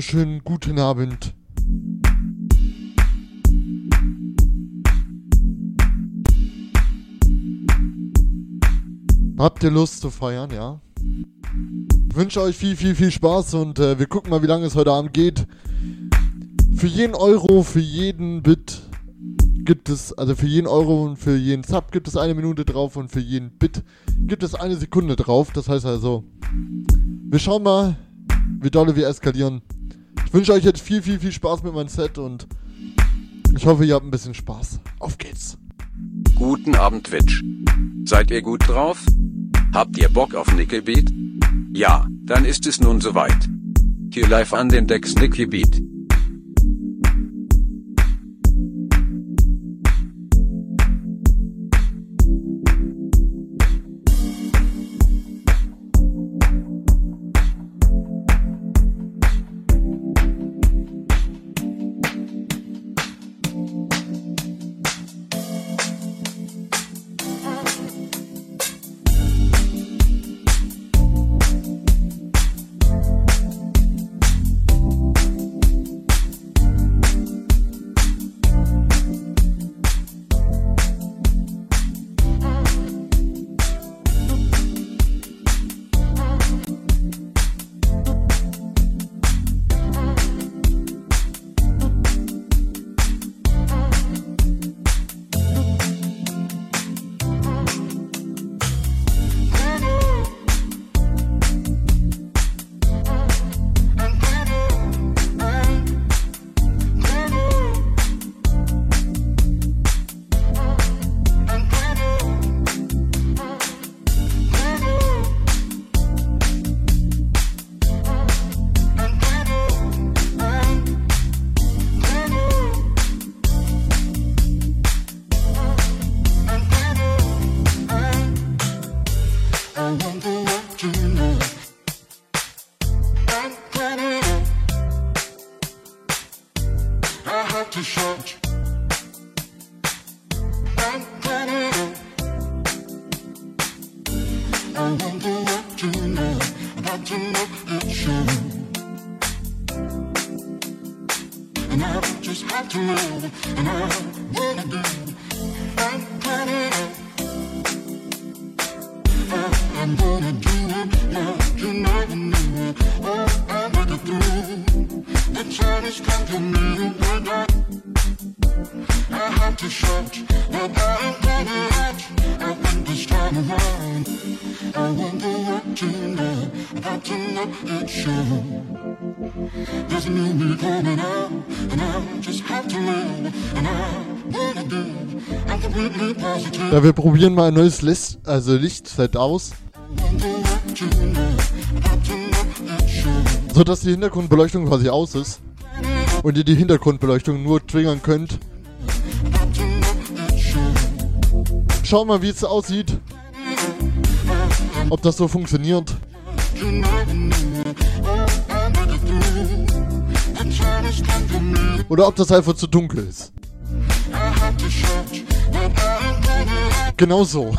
Wunderschönen guten Abend. Habt ihr Lust zu feiern, ja? Ich wünsche euch viel, viel, viel Spaß und äh, wir gucken mal, wie lange es heute Abend geht. Für jeden Euro, für jeden Bit gibt es, also für jeden Euro und für jeden Sub gibt es eine Minute drauf und für jeden Bit gibt es eine Sekunde drauf. Das heißt also, wir schauen mal, wie dolle wir eskalieren. Wünsche euch jetzt viel, viel, viel Spaß mit meinem Set und ich hoffe, ihr habt ein bisschen Spaß. Auf geht's! Guten Abend, Twitch. Seid ihr gut drauf? Habt ihr Bock auf Nickelbeat? Ja, dann ist es nun soweit. Hier live an den Decks Nickelbeat. Wir probieren mal ein neues Licht, also Lichtset aus. So dass die Hintergrundbeleuchtung quasi aus ist. Und ihr die Hintergrundbeleuchtung nur triggern könnt. Schauen mal, wie es aussieht. Ob das so funktioniert. Oder ob das einfach zu dunkel ist. Genau so.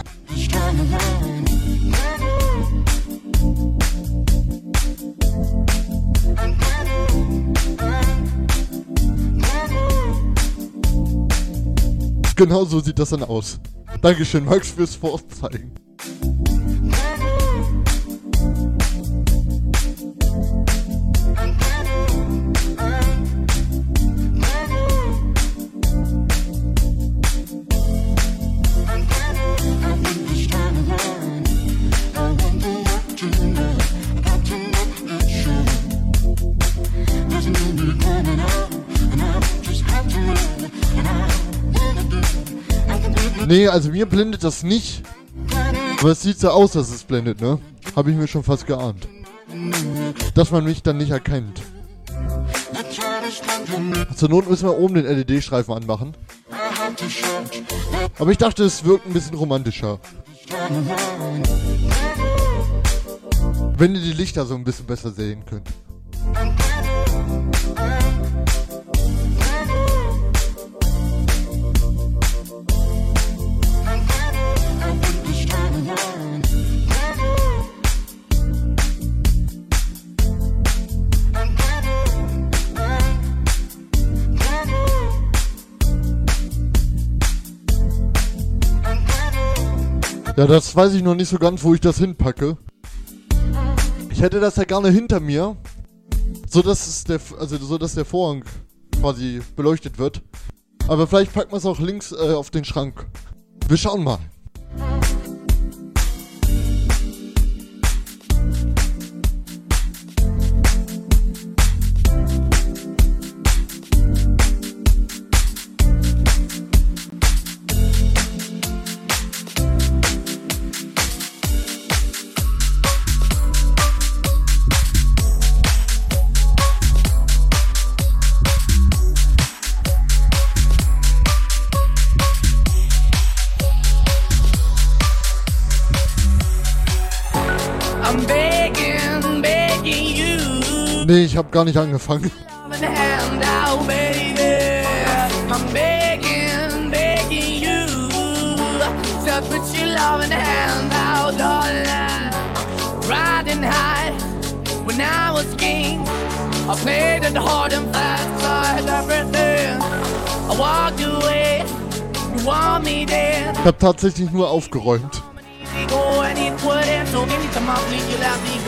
Genau so sieht das dann aus. Dankeschön, Max, fürs Vorzeigen. Nee, also mir blendet das nicht. Aber es sieht so aus, dass es blendet, ne? Habe ich mir schon fast geahnt. Dass man mich dann nicht erkennt. Zur Not müssen wir oben den LED-Streifen anmachen. Aber ich dachte, es wirkt ein bisschen romantischer. Wenn ihr die Lichter so ein bisschen besser sehen könnt. Ja, das weiß ich noch nicht so ganz, wo ich das hinpacke. Ich hätte das ja gerne hinter mir, so dass es der, also so der Vorhang quasi beleuchtet wird. Aber vielleicht packen wir es auch links äh, auf den Schrank. Wir schauen mal. Ich habe gar nicht angefangen. I played it hard and fast, I had everything. I walked away. You want me there. Ich habe tatsächlich nur aufgeräumt.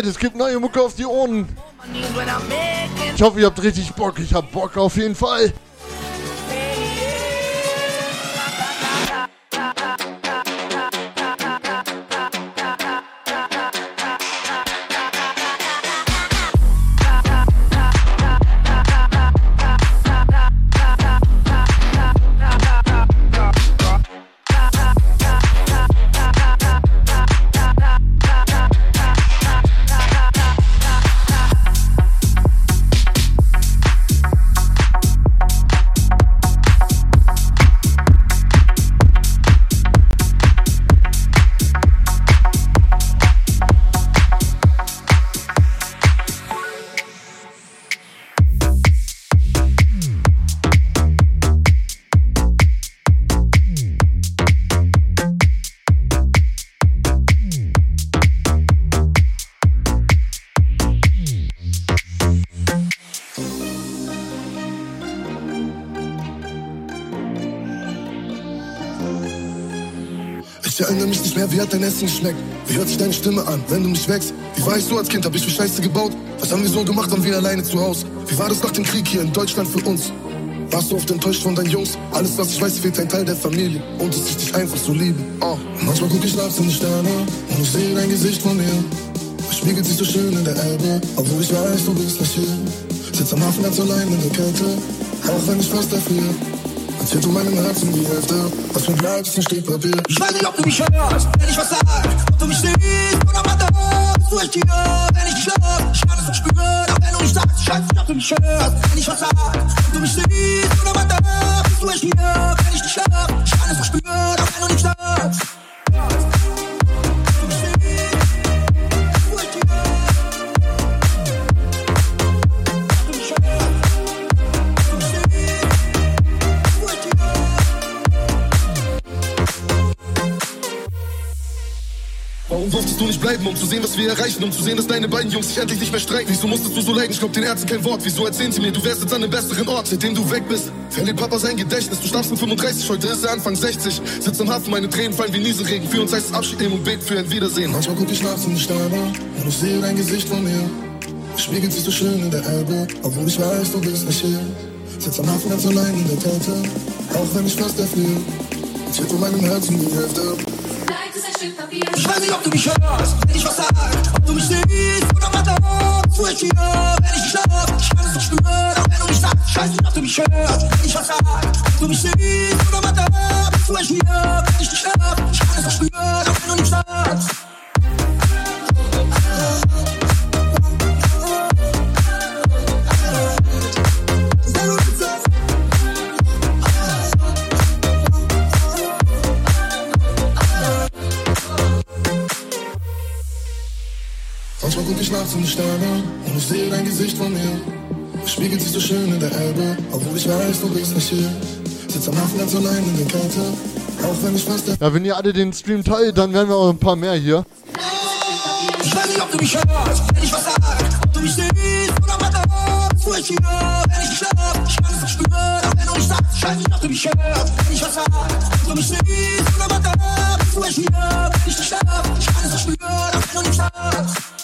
Chat, es gibt neue Mucke auf die Ohren. Ich hoffe, ihr habt richtig Bock. Ich hab Bock auf jeden Fall. Essen geschmeckt? Wie hört sich deine Stimme an, wenn du mich wächst? Wie war ich so als Kind? Hab ich für Scheiße gebaut? Was haben wir so gemacht, waren wir alleine zu Hause? Wie war das nach dem Krieg hier in Deutschland für uns? Warst du oft enttäuscht von deinen Jungs? Alles, was ich weiß, fehlt ein Teil der Familie. Und es ist dich einfach zu lieben. Oh. Manchmal guck ich nachts in die Sterne und ich sehe dein Gesicht vor mir. Es spiegelt sich so schön in der Elbe, obwohl ich weiß, du bist nicht hier. Sitz am Hafen ganz allein in der Kälte, auch wenn ich fast erfriere. Erzähl du meinem Herzen die Hälfte, was ein Blatt ist ein Stück Papier. Ich weiß nicht, ob du mich hörst, wenn ich was sag. Ob du mich siehst oder mal da. Bist du echt hier, wenn ich dich love? Ich kann es nicht spüren, auch wenn du nicht sagst. Ich weiß nicht, ob du mich hörst, wenn ich was sag. Ob du mich siehst oder mal da. Bist du echt hier, wenn ich dich love? Ich kann es nicht spüren, bleiben, um zu sehen, was wir erreichen? Um zu sehen, dass deine beiden Jungs sich endlich nicht mehr streiken? Wieso musstest du so leiden? Ich glaub den Ärzten kein Wort. Wieso erzählen sie mir, du wärst jetzt an einem besseren Ort? Seitdem du weg bist, verliert Papa sein Gedächtnis. Du starbst mit 35, heute ist er Anfang 60. Sitzt am Hafen, meine Tränen fallen wie Nieselregen. Für uns heißt es Abschied nehmen und beten für ein Wiedersehen. Manchmal guck ich nachts in die Sterne und ich sehe dein Gesicht vor mir. Spiegelt sich so schön in der Elbe, obwohl ich weiß, du bist nicht hier. Sitz am Hafen ganz allein in der Kälte, Auch wenn ich fast erfriere, zählt von meinem Herzen die Hälfte. Ich weiß nicht, ob du mich hörst, wenn ich was sag. Ob du mich siehst oder hier, wenn ich schlaf. Ich kann es spüren, auch wenn du sagst. Ich weiß nicht, ob du mich hörst, wenn ich was sag. Ob du mich siehst oder hier, wenn ich schlaf. Ich kann es spüren, auch wenn du sagst. Guck ich nachts in die Sterne und ich sehe dein Gesicht von mir. Es spiegelt sich so schön in der Elbe, obwohl ich weiß, du bist nicht hier. Sitz am Hafen ganz allein in der Kälte, auch wenn ich fast der Ja, wenn ihr alle den Stream teilt, dann werden wir auch ein paar mehr hier. Ich weiß nicht, ob du mich hörst, wenn ich was sag. Ob du mich siehst oder weiter Wo ich hier, wenn ich nicht schlaf. Ich kann es doch spüren, auch wenn du nicht sagst. Ich weiß nicht, ob du mich hörst, wenn ich was sag. Ob du mich siehst oder weiter Wo ich hier, wenn ich nicht schlaf. Ich kann es doch spüren, auch wenn du nicht sagst.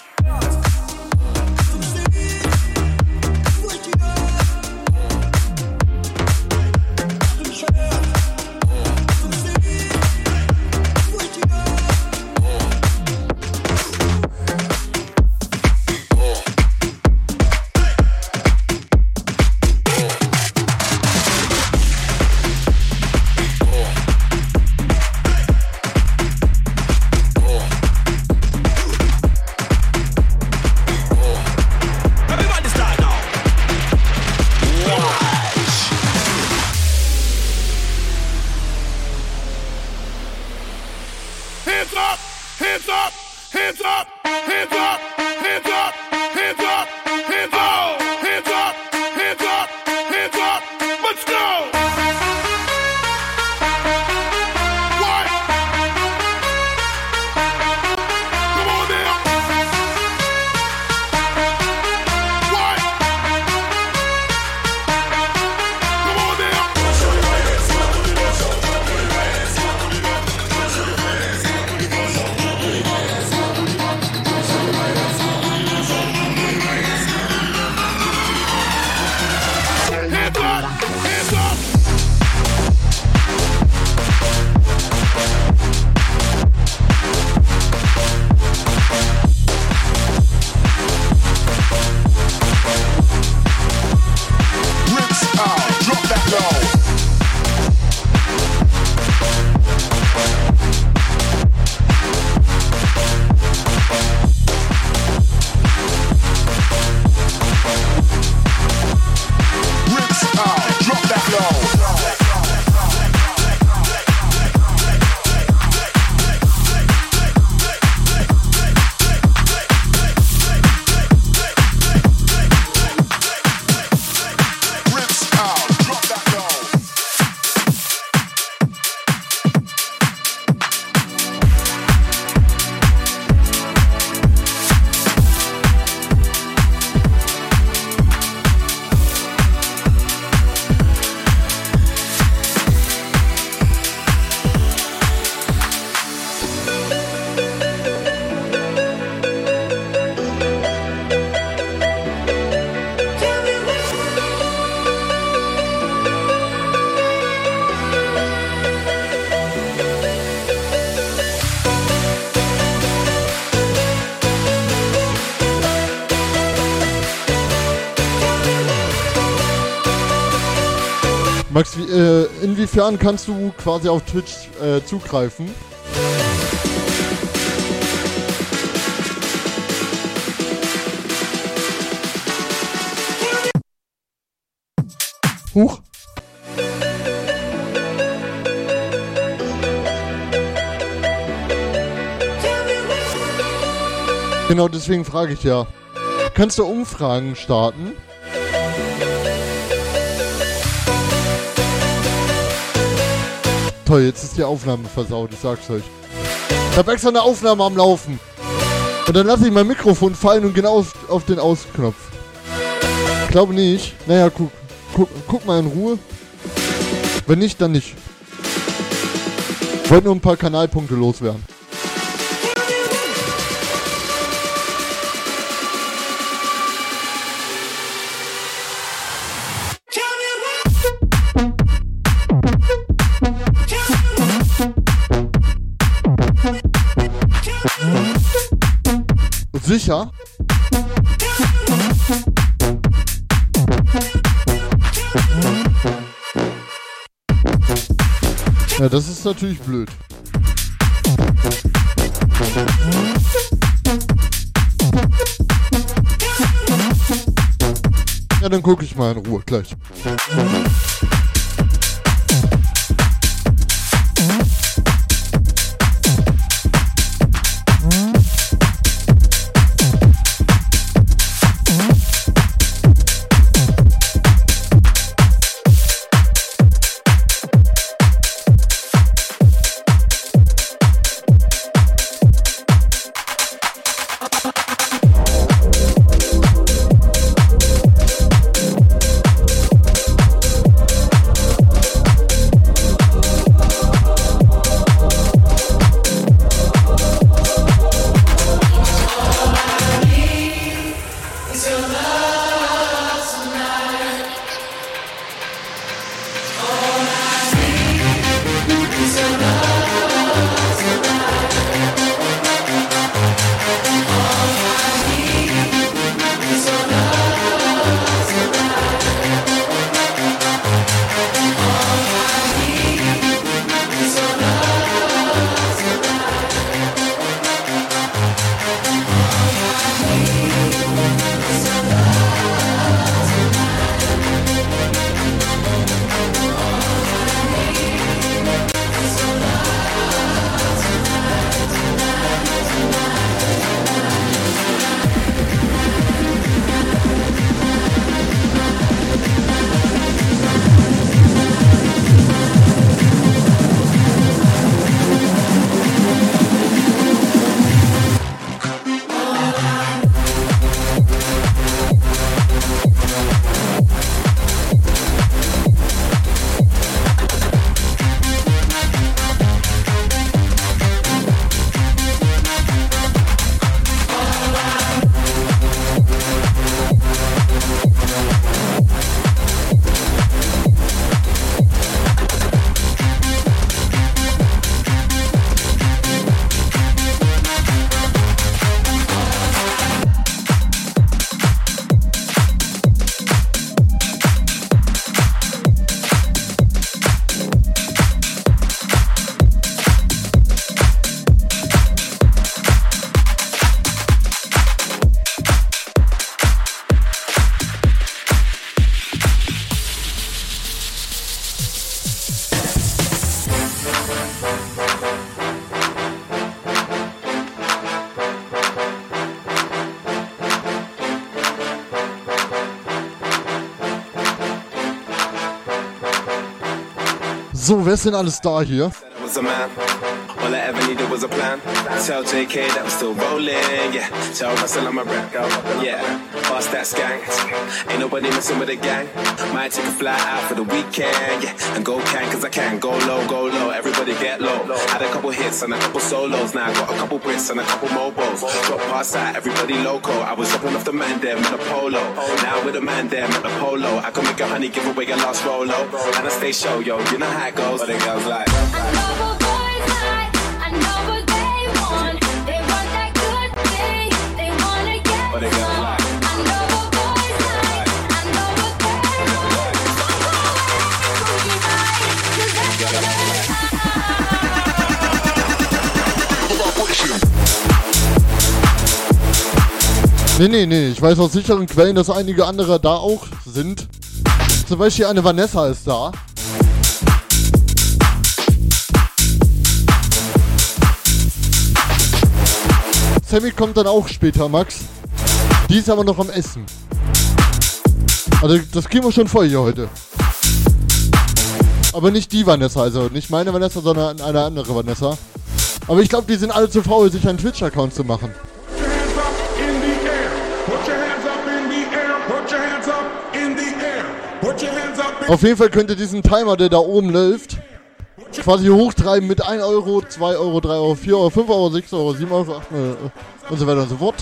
Inwiefern kannst du quasi auf Twitch äh, zugreifen? Huch. Genau deswegen frage ich ja. Kannst du Umfragen starten? Toll, jetzt ist die Aufnahme versaut, ich sag's euch. Ich hab extra eine Aufnahme am Laufen. Und dann lasse ich mein Mikrofon fallen und genau auf, auf den Ausknopf. Ich glaube nicht. Naja, guck, guck, guck mal in Ruhe. Wenn nicht, dann nicht. Wollte nur ein paar Kanalpunkte loswerden. Sicher? Ja, das ist natürlich blöd. Ja, dann gucke ich mal in Ruhe gleich. So, wer ist denn alles da hier? All I ever needed was a plan. Tell JK that I'm still rolling, yeah. Tell Russell I'm a rap, yeah. Boss that skank. Ain't nobody messing with the gang. Might take a fly out for the weekend, yeah. And go can, cause I can. Go low, go low, everybody get low. Had a couple hits and a couple solos. Now I got a couple Brits and a couple mobiles. Drop past that, everybody loco. I was dropping off the man there with a polo. Now with a man there with a polo. I can make a honey give away a last rolo. And I stay show, yo. You know how it goes. But it goes like. Nee, nee, nee. Ich weiß aus sicheren Quellen, dass einige andere da auch sind. Zum Beispiel eine Vanessa ist da. Sammy kommt dann auch später, Max. Die ist aber noch am Essen. Also das kriegen wir schon voll hier heute. Aber nicht die Vanessa, also nicht meine Vanessa, sondern eine andere Vanessa. Aber ich glaube, die sind alle zu faul, sich einen Twitch-Account zu machen. Auf jeden Fall könnt ihr diesen Timer, der da oben läuft, quasi hochtreiben mit 1 Euro, 2 Euro, 3 Euro, 4 Euro, 5 Euro, 6 Euro, 7 Euro, 8 Euro und so weiter und so fort.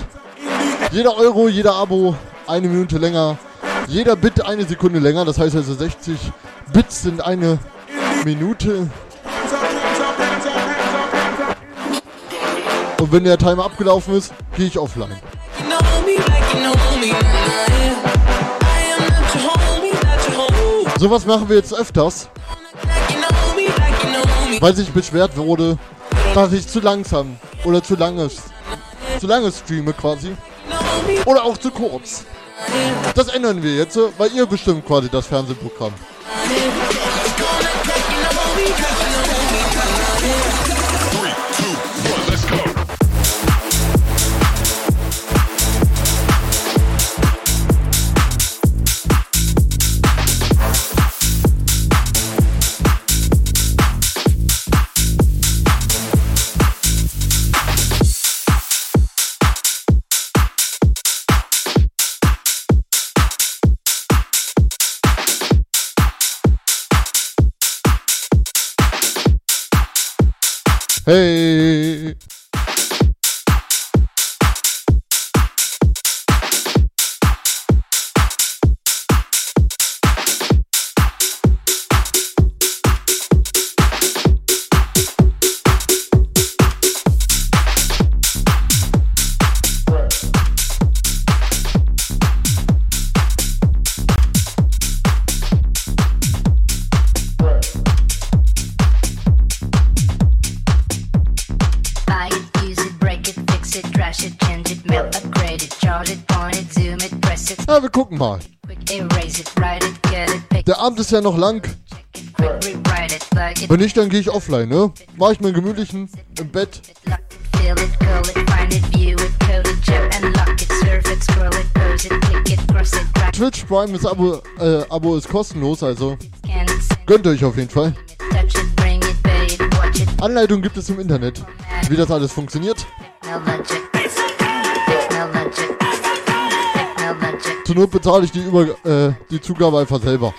Jeder Euro, jeder Abo eine Minute länger, jeder Bit eine Sekunde länger, das heißt also 60 Bits sind eine Minute. Und wenn der Timer abgelaufen ist, gehe ich offline. you know Sowas machen wir jetzt öfters, weil sich beschwert wurde, dass ich zu langsam oder zu lange, zu lange streame quasi. Oder auch zu kurz. Das ändern wir jetzt, weil ihr bestimmt quasi das Fernsehprogramm. Hey! Pick Der Abend ist ja noch lang. Wenn nicht, dann gehe ich offline, ne? Mach ich mir einen gemütlichen im Bett. Twitch Prime ist Abo, äh, Abo ist kostenlos, also gönnt euch auf jeden Fall. Anleitung gibt es im Internet, wie das alles funktioniert. Zur Not bezahle ich die, über, äh, die Zugabe einfach selber.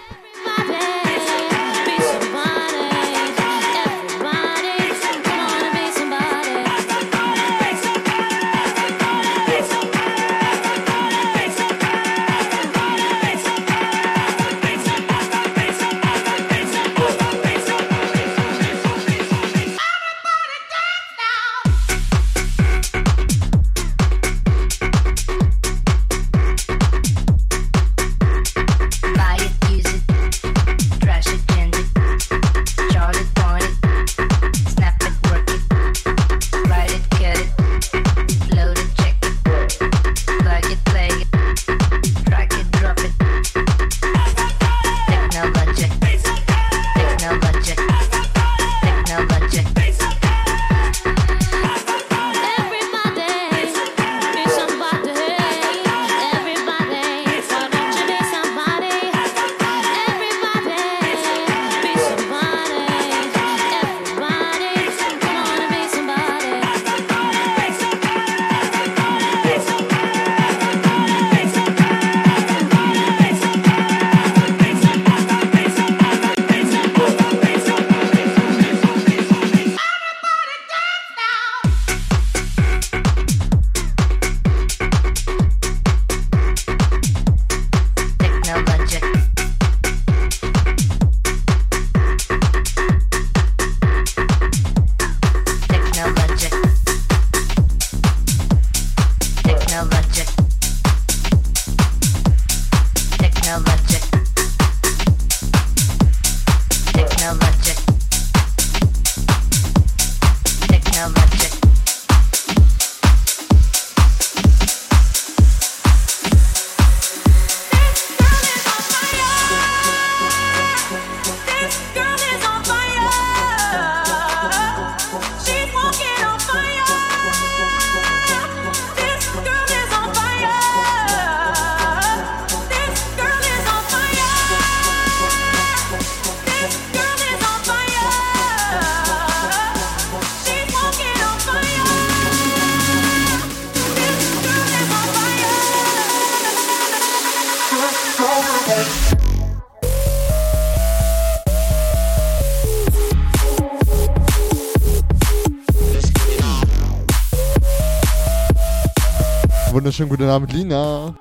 Wunderschönen guten Abend, Lina.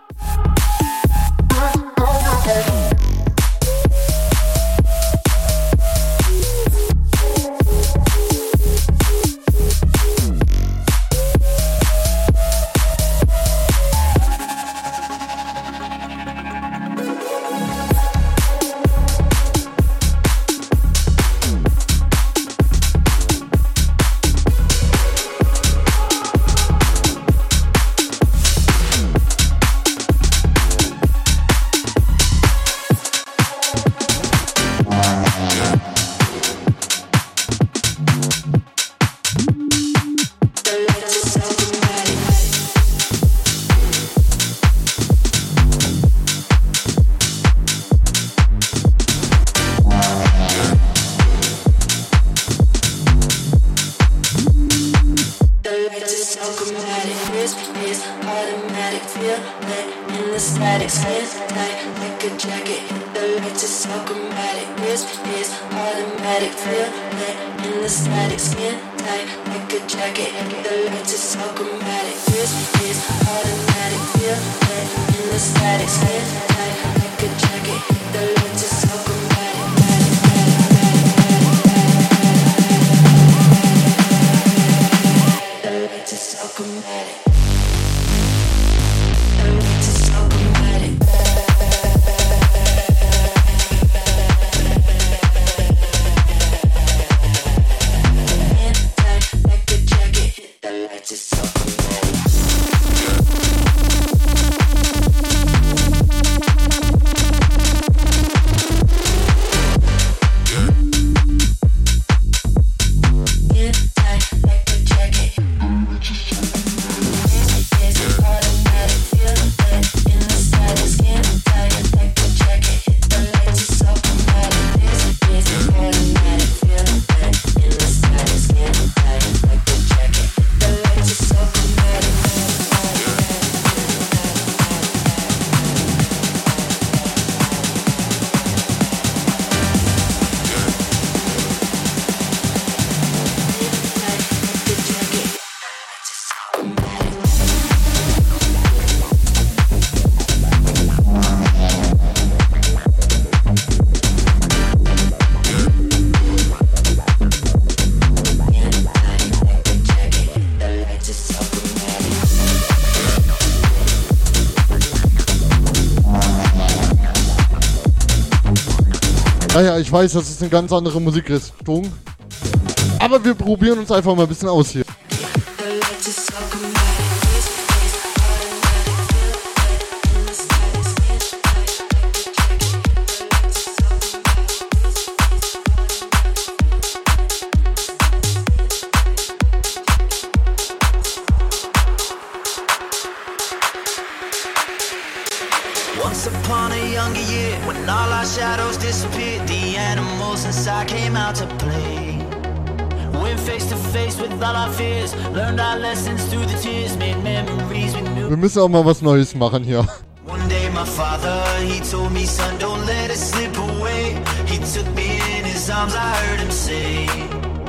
Automatic. Feel it in the static. Skin tight like a jacket. The lights are so chromatic. This is automatic. Feel it in the static. Skin tight like a jacket. The lights are so chromatic. This is automatic. Feel it in the static. Skin tight like a jacket. The lights are so chromatic. The lights is so chromatic. Naja, ich weiß, das ist eine ganz andere Musikrichtung. Aber wir probieren uns einfach mal ein bisschen aus hier. Müssen auch mal was Neues machen hier. One day my father, he told me, son, don't let it slip away. He took me in his arms, I heard him say,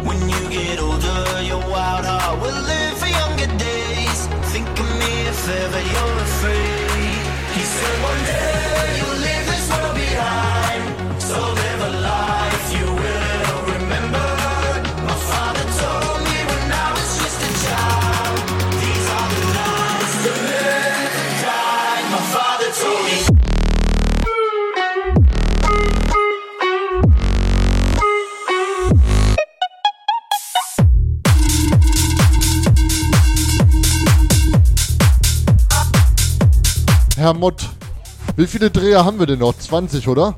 when you get older, your wild heart will live for younger days. Think of me if ever you're Herr Mott, wie viele Dreher haben wir denn noch? 20, oder?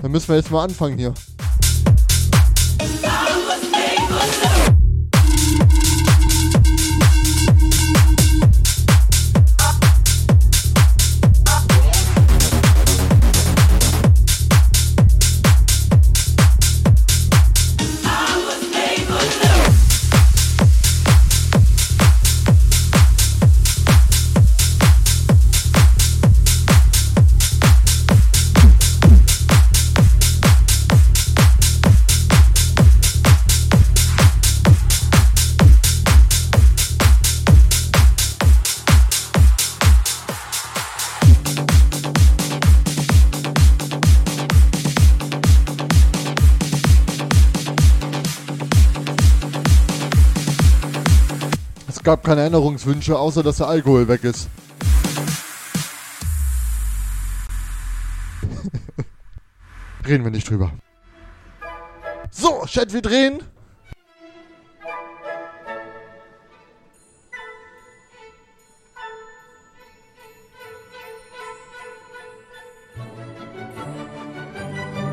Dann müssen wir jetzt mal anfangen hier. Gab keine Änderungswünsche, außer dass der Alkohol weg ist. Reden wir nicht drüber. So, Chat, wir drehen.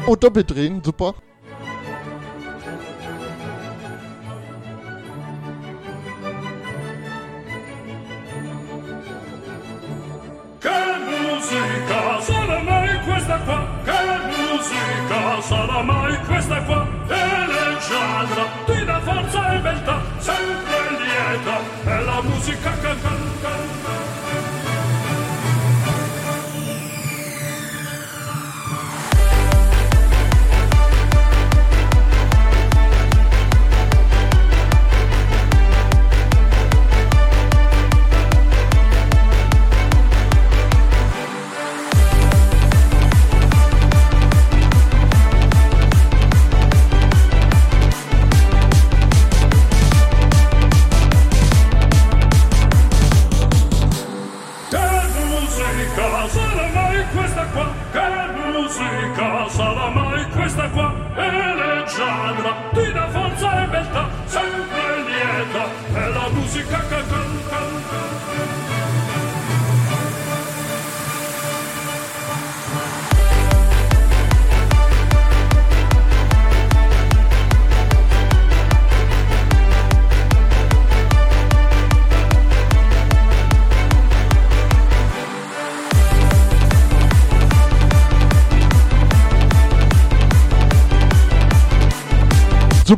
Oh, doppelt drehen, super.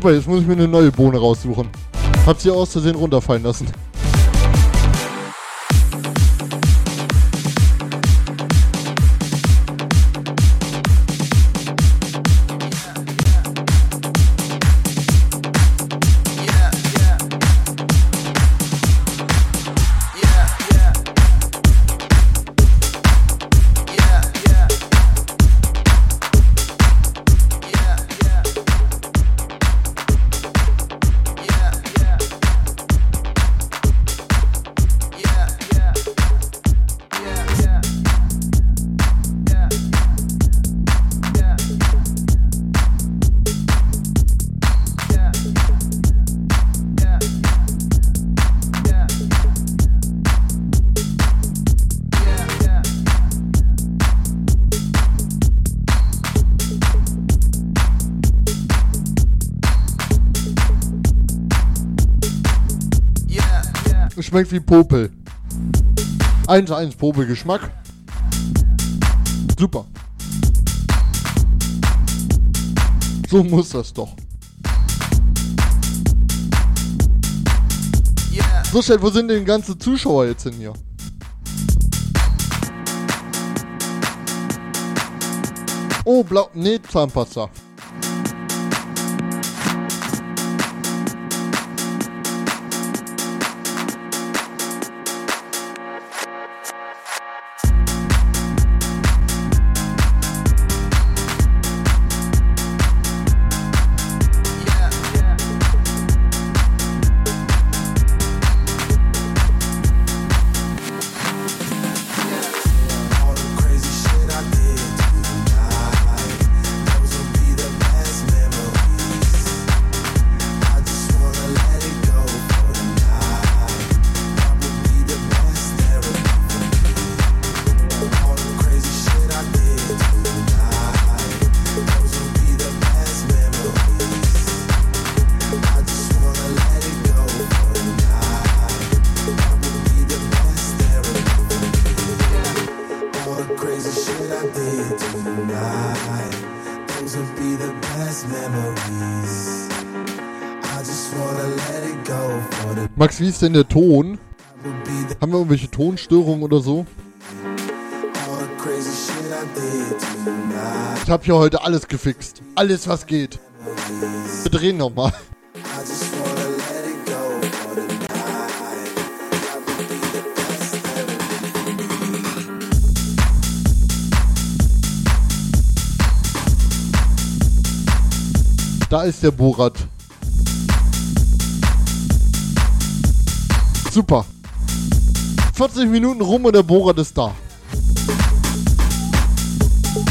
Super, jetzt muss ich mir eine neue Bohne raussuchen. Hab sie aus Versehen runterfallen lassen. Schmeckt wie Popel. 1-1 Popel-Geschmack. Super. So muss das doch. So schnell, wo sind denn die ganzen Zuschauer jetzt hin hier? Oh, blau. Nee, Zahnpasta. Wie ist denn der Ton? Haben wir irgendwelche Tonstörungen oder so? Ich habe hier heute alles gefixt. Alles, was geht. Wir drehen nochmal. Da ist der Borat. Super. 40 Minuten rum und der Borat ist da.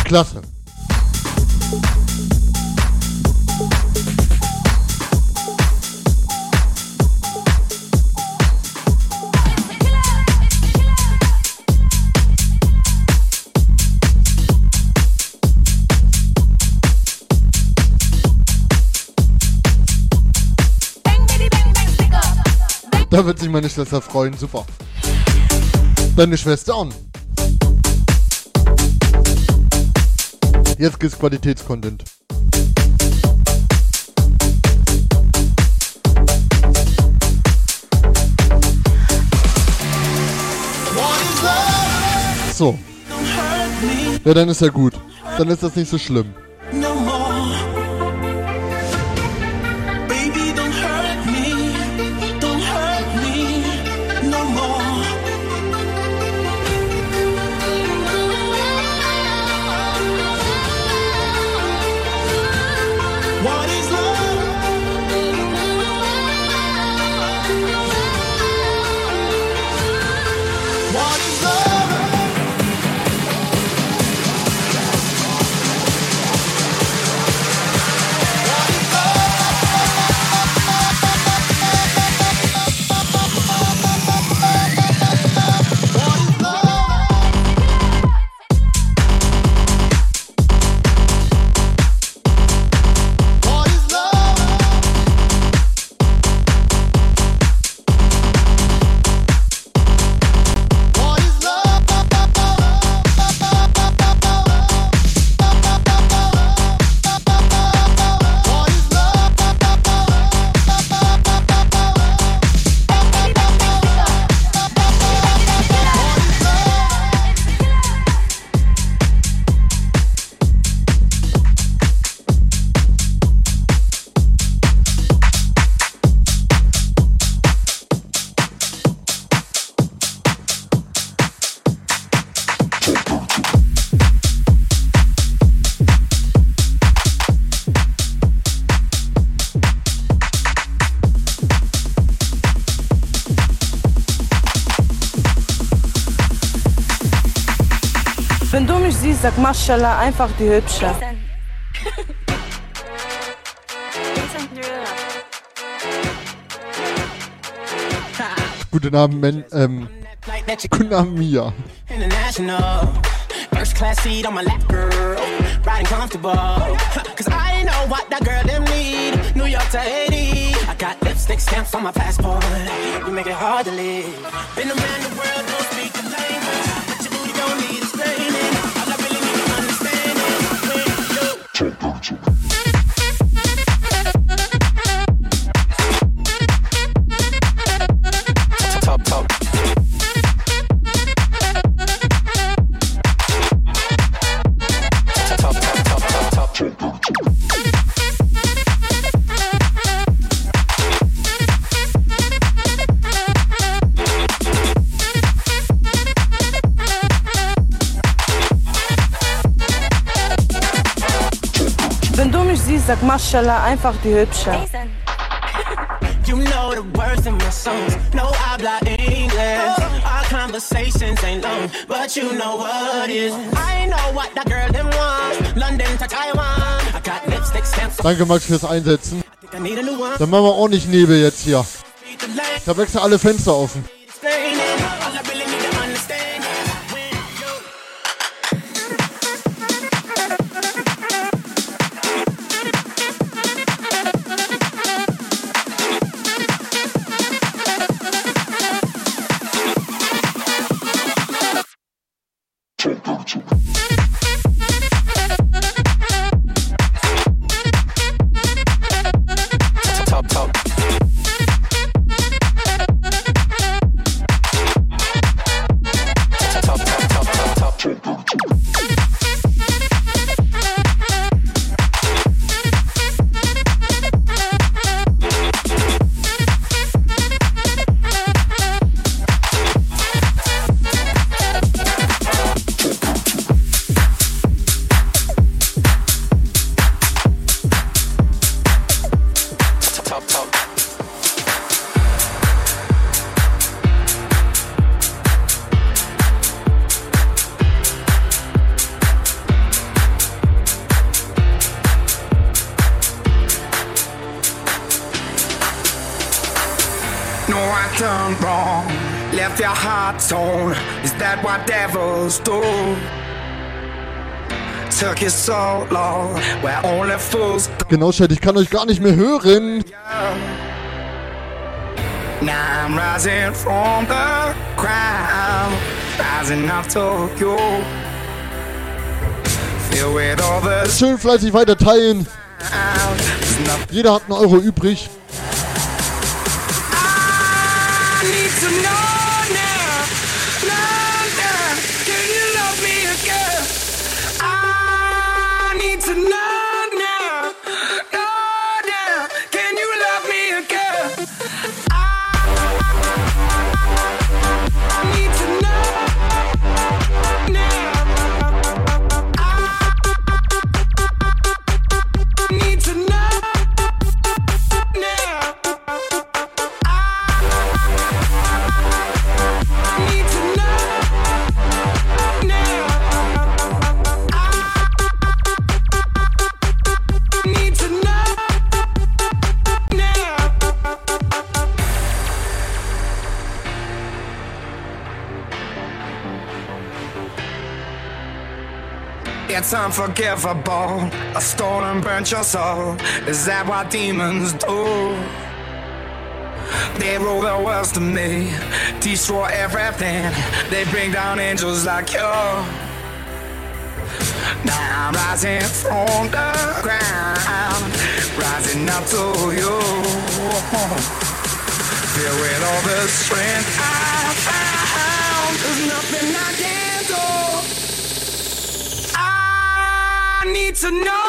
Klasse. Da wird sich meine Schwester freuen. Super. Deine Schwester an. Jetzt gibt's Qualitätscontent. So. Ja, dann ist ja gut. Dann ist das nicht so schlimm. Maschallah, einfach die Hübsche. Guten Abend, Men ähm, guten Abend, Mia. International. First class seat on my lap, girl. Riding comfortable. Cause I know what that girl them need. New York to Haiti. I got lipstick stamps on my passport. You make it hard to live. Been around the world, don't speak Maschallah, einfach die Hübsche. You know the words in my songs. No habla English. Our conversations ain't long, but you know what is. I know what that girl them want. London to Taiwan. I got lipstick stamps. Danke, Max, fürs Einsetzen. I. Dann machen wir ordentlich Nebel jetzt hier. Habe extra alle Fenster offen. about you. Genau, Chat, ich kann euch gar nicht mehr hören. Now I'm rising from the ground, rising up to you. Filled with all the Schön fleißig weiter teilen. Jeder hat einen Euro übrig. I need to know unforgivable. I stole and burnt your soul. Is that what demons do? They rule the world to me, destroy everything. They bring down angels like you. Now I'm rising from the ground, rising up to you. Filled with all the strength I need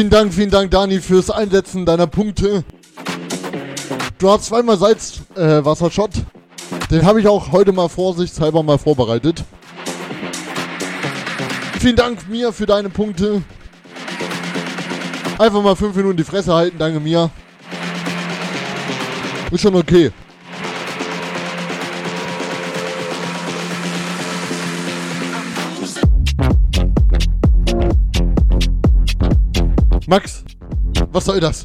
Vielen Dank, vielen Dank, Dani, fürs Einsetzen deiner Punkte. Du hast zweimal Salzwassershot. Äh, Den habe ich auch heute mal vorsichtshalber mal vorbereitet. Vielen Dank, Mia, für deine Punkte. Einfach mal fünf Minuten die Fresse halten, danke, Mia. Ist schon okay. was soll das?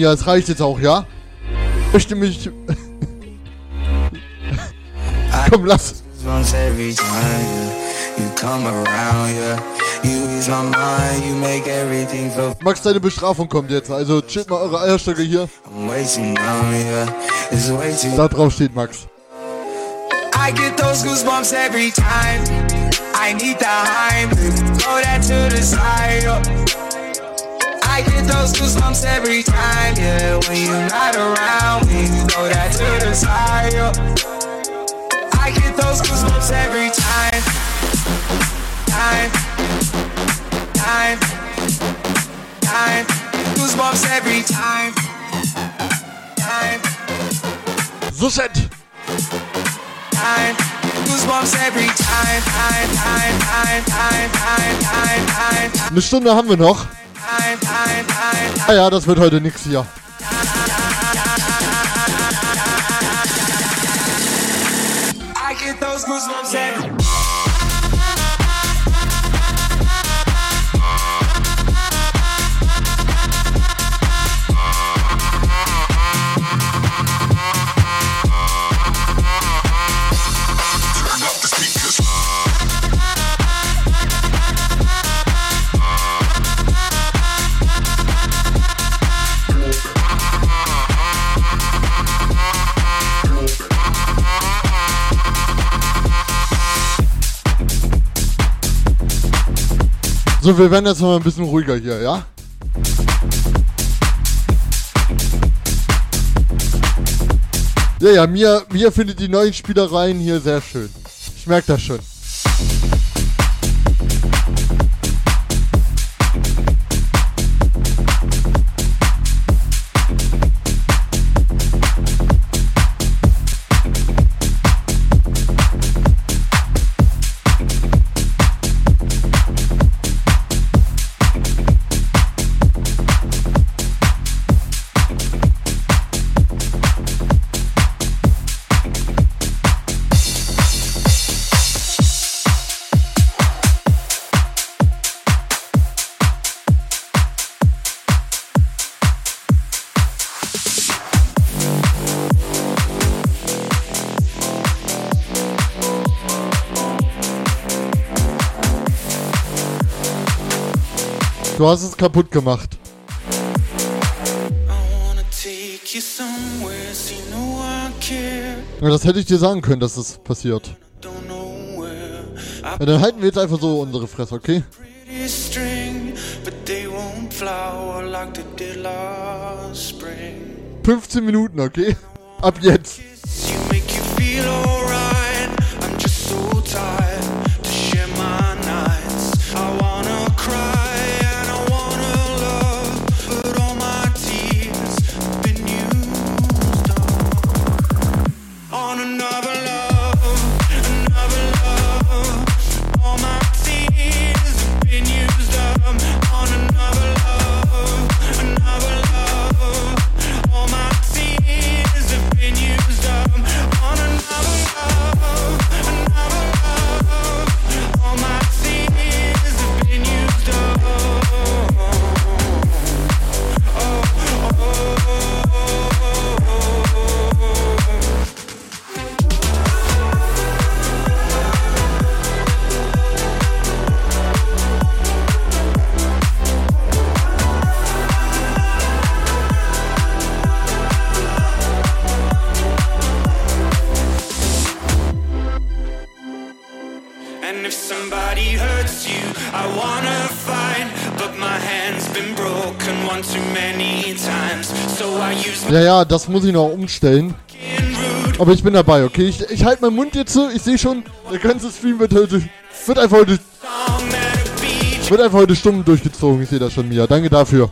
Mia, es reicht jetzt auch, ja? Ich möchte mich. Komm, lass. Max, deine Bestrafung kommt jetzt. Also chillt mal eure Eierstöcke hier. Da drauf steht Max. I get those goosebumps every time. I need the Heimlich, throw that to the side. Those goosebumps every time, yeah. When you're not around me, throw that to the side. yo. I get those goosebumps every time. Time, time, time. Goosebumps every time. Time, So shit. time. Goosebumps every time. Time, time, time, time, time, time, time. Eine Stunde haben wir noch. Time, time, Ah ja, das wird heute nix hier. I get those goosebumps every So, wir werden jetzt mal ein bisschen ruhiger hier, ja? Ja, ja, Mia, Mia findet die neuen Spielereien hier sehr schön. Ich merke das schon. Du hast es kaputt gemacht. Ja, das hätte ich dir sagen können, dass das passiert. Ja, dann halten wir jetzt einfach so unsere Fresse, okay? String, but they won't flower like they did last spring. 15 Minuten, okay? Ab jetzt. Ja, ja, das muss ich noch umstellen. Aber ich bin dabei, okay? Ich, ich halte meinen Mund jetzt so. Ich sehe schon, der ganze Stream wird heute. Wird einfach heute. Wird einfach heute stumm durchgezogen. Ich sehe das schon, Mia. Danke dafür.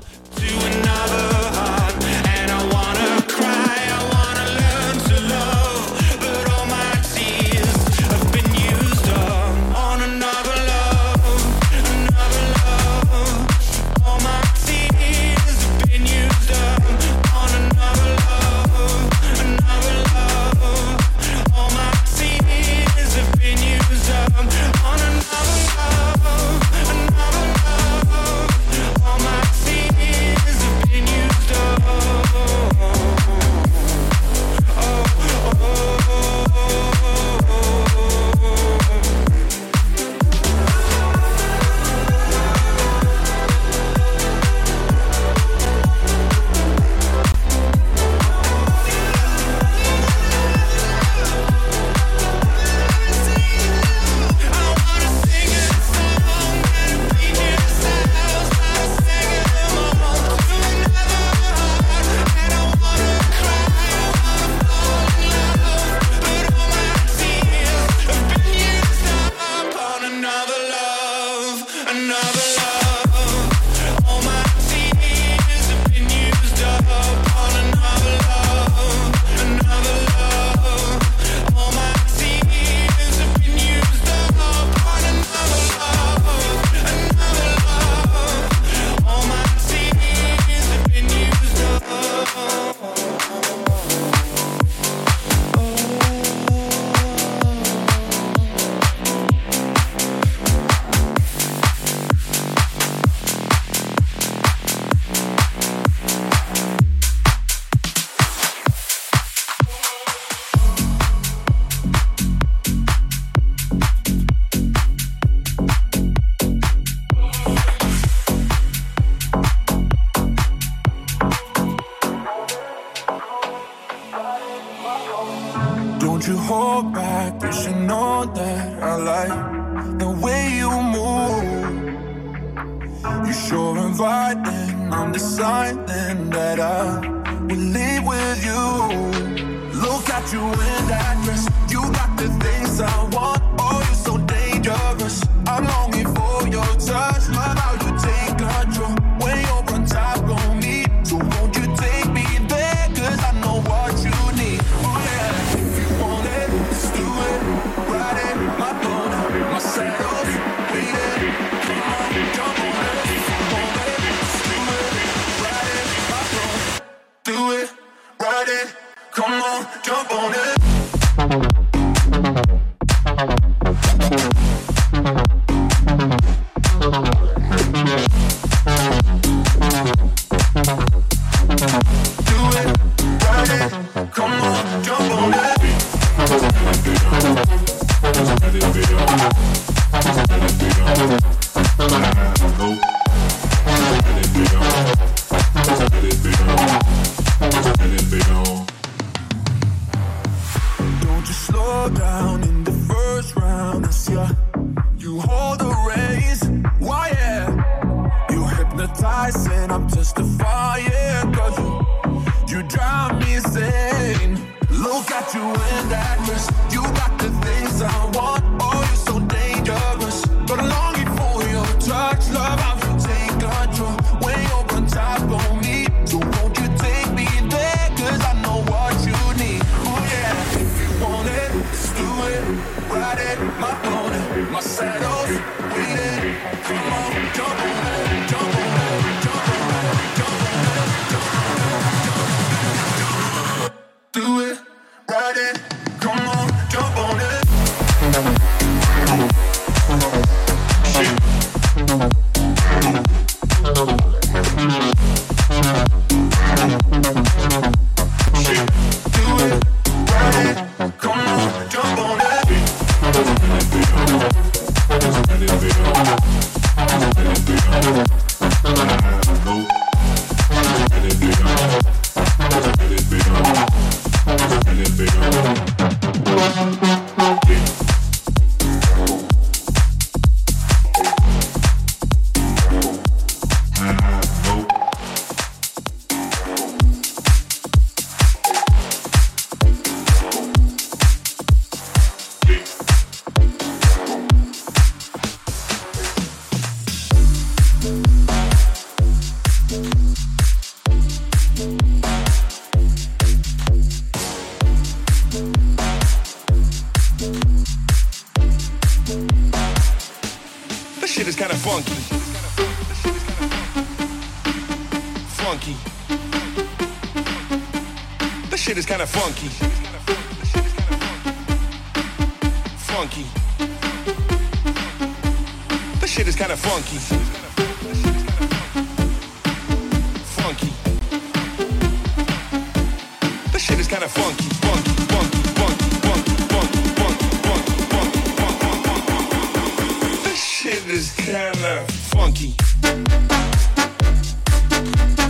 funky.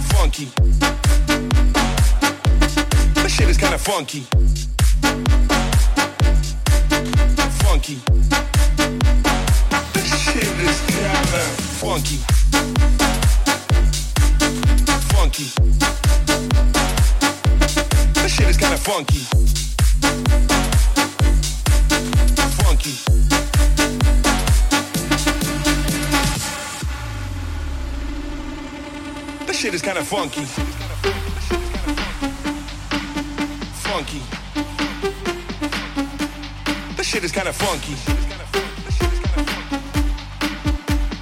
Funky. This shit is kinda funky. Funky. This shit is kinda funky. Funky. This shit is kinda funky. Funky. this shit is kind of funky. Funky. This shit is kind of funky.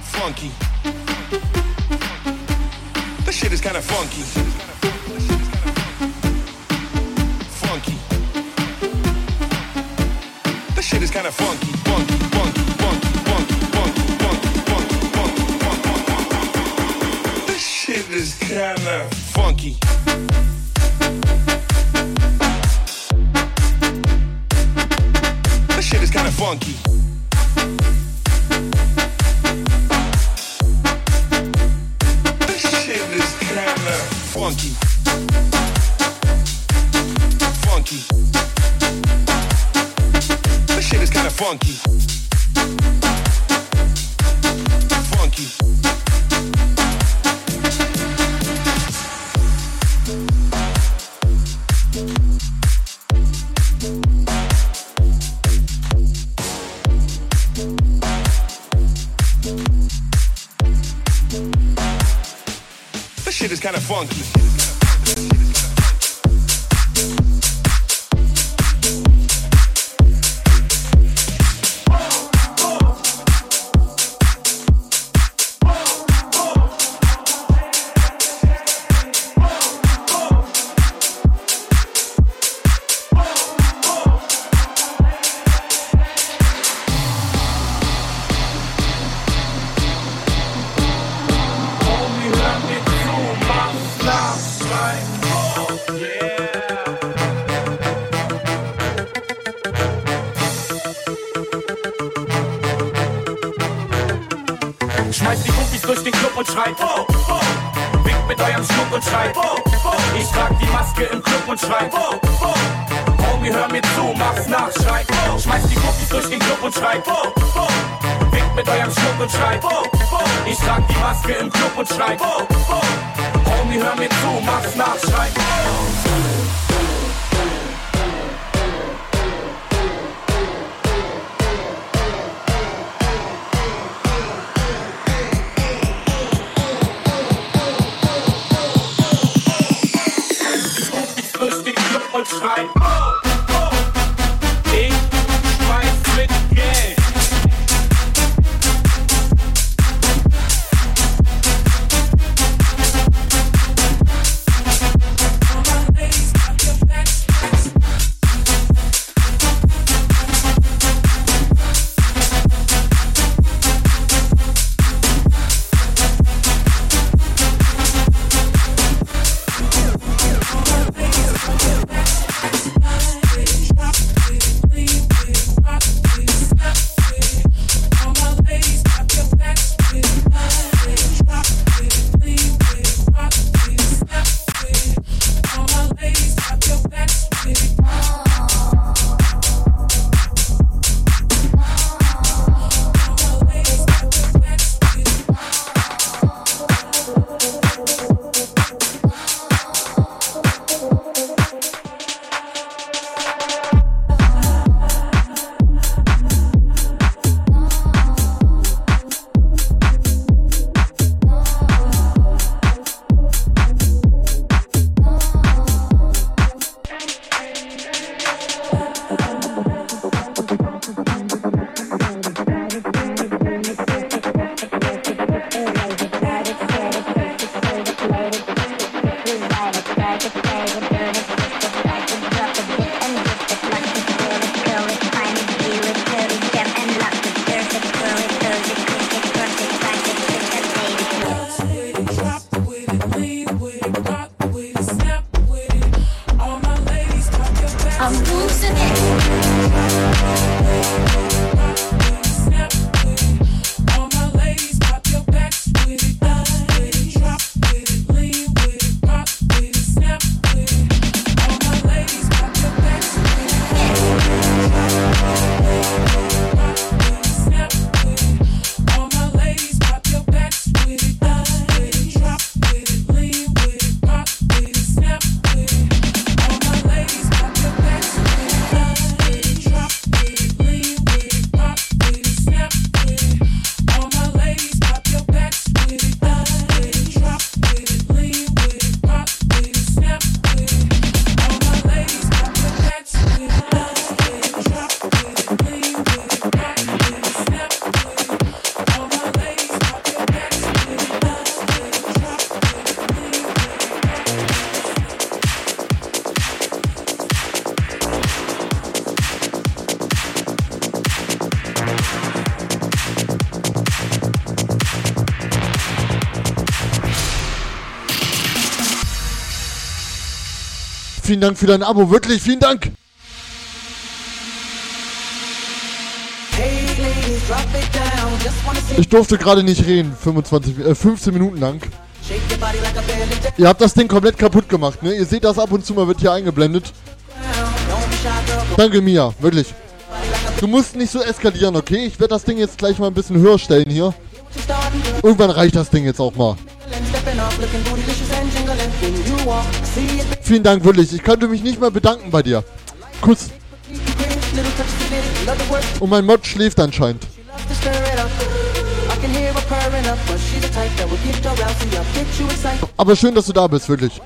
Funky. This shit is kind of funky. Funky. This shit is kind of funky. Vielen Dank für dein Abo. Wirklich, vielen Dank. Ich durfte gerade nicht reden, 25, äh, 15 Minuten lang. Ihr habt das Ding komplett kaputt gemacht, ne? Ihr seht das ab und zu mal, wird hier eingeblendet. Danke, Mia, wirklich. Du musst nicht so eskalieren, okay? Ich werde das Ding jetzt gleich mal ein bisschen höher stellen hier. Irgendwann reicht das Ding jetzt auch mal. Vielen Dank, wirklich. Ich könnte mich nicht mehr bedanken bei dir. Kuss. Und mein Mod schläft anscheinend. Aber schön, dass du da bist, wirklich.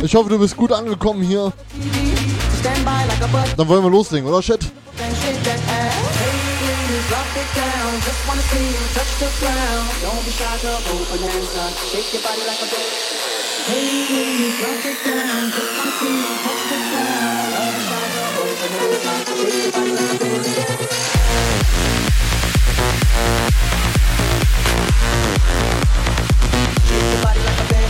Ich hoffe, du bist gut angekommen hier. Dann wollen wir loslegen, oder, Chat? Ladies, drop it down. Just wanna see you touch the ground. Don't be shy, hands up. Shake your body like a belly. Hey ladies, drop it down. Just wanna see you touch the ground. Don't be shy, hands up. Shake your body like a belly. Shake your body like a.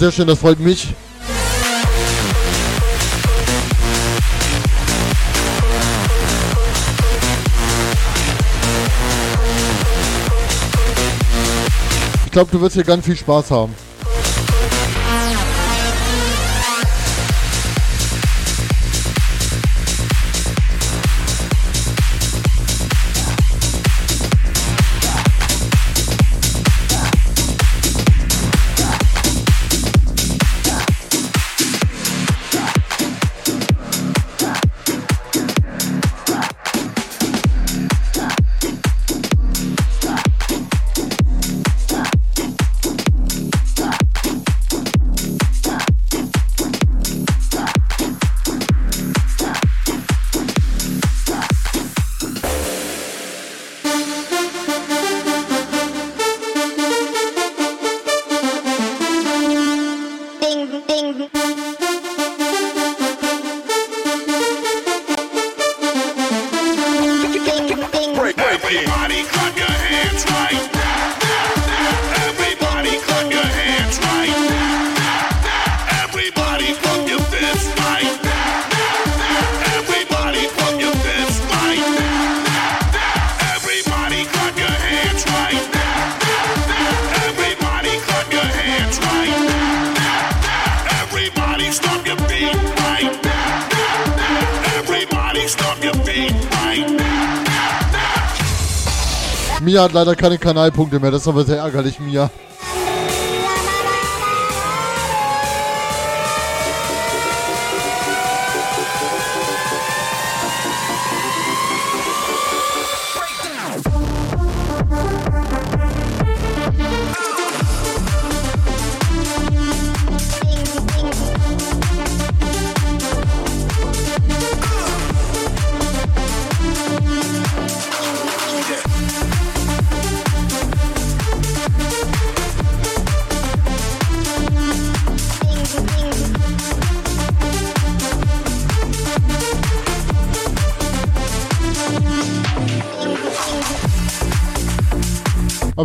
Sehr schön, das freut mich. Ich glaube, du wirst hier ganz viel Spaß haben. Mia hat leider keine Kanalpunkte mehr, das ist aber sehr ärgerlich, Mia.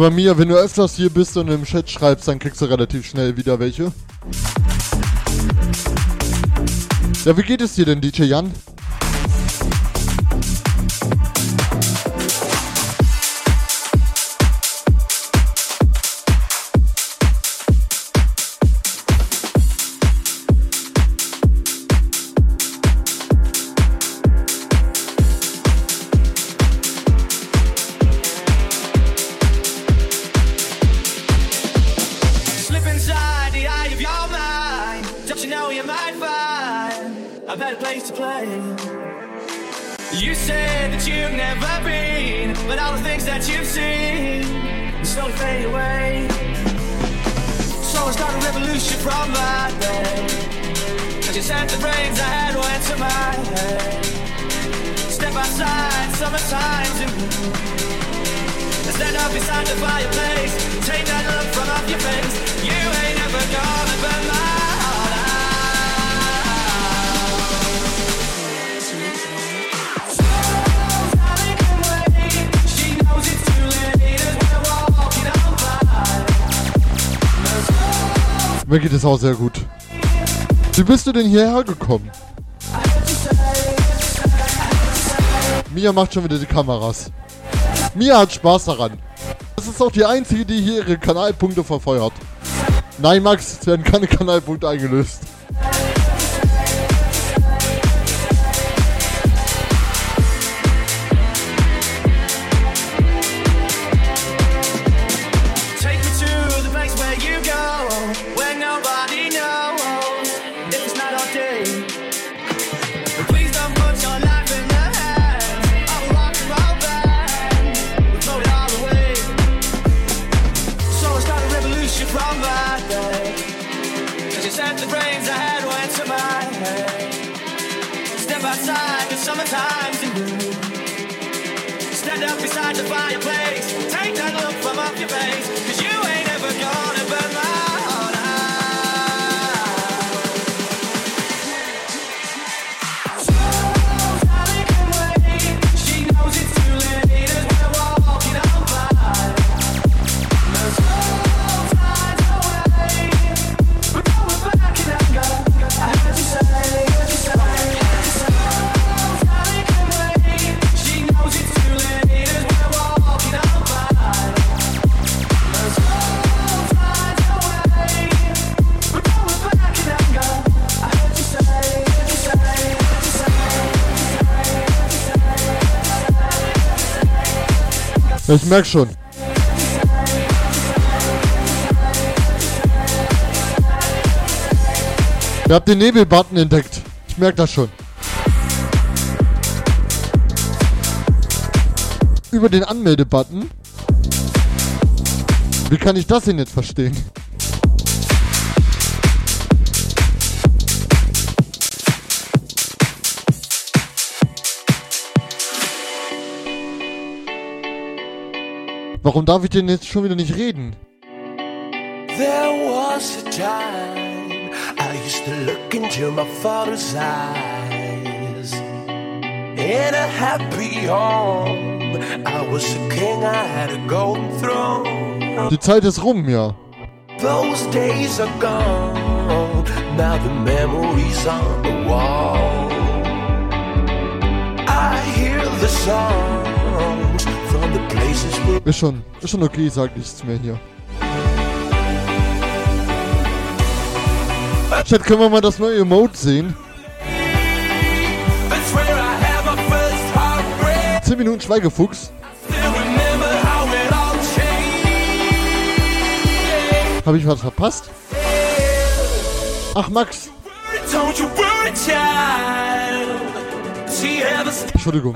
Aber Mia, wenn du öfters hier bist und im Chat schreibst, dann kriegst du relativ schnell wieder welche. Ja, wie geht es dir denn, DJ Jan? Things that you've seen slowly fade away. So I start a revolution from my bed. Cause you sent the brains I had went to my head. Step outside, summertime's in bloom. Stand up beside the fireplace. Take that look from off your face. You ain't ever gonna burn my Mir geht es auch sehr gut. Wie bist du denn hierher gekommen? Mia macht schon wieder die Kameras. Mia hat Spaß daran. Das ist auch die einzige, die hier ihre Kanalpunkte verfeuert. Nein, Max, es werden keine Kanalpunkte eingelöst. Ich merk schon. Ihr habt den Nebelbutton entdeckt. Ich merk das schon. Über den Anmeldebutton. Wie kann ich das denn jetzt verstehen? Warum darf ich denn jetzt schon wieder nicht reden? There was a time I used to look into my father's eyes. In a happy home, I was a king, I had a golden throne. Die Zeit ist rum, ja. Those days are gone, now the memories on the wall. I hear the songs Ist schon, ist schon okay, ich sag nichts mehr hier. Chat, können wir mal das neue Emote sehen? that's where I had my first heartbreak. 10 Minuten Schweigefuchs. Habe ich was verpasst? Ach, Max. Entschuldigung.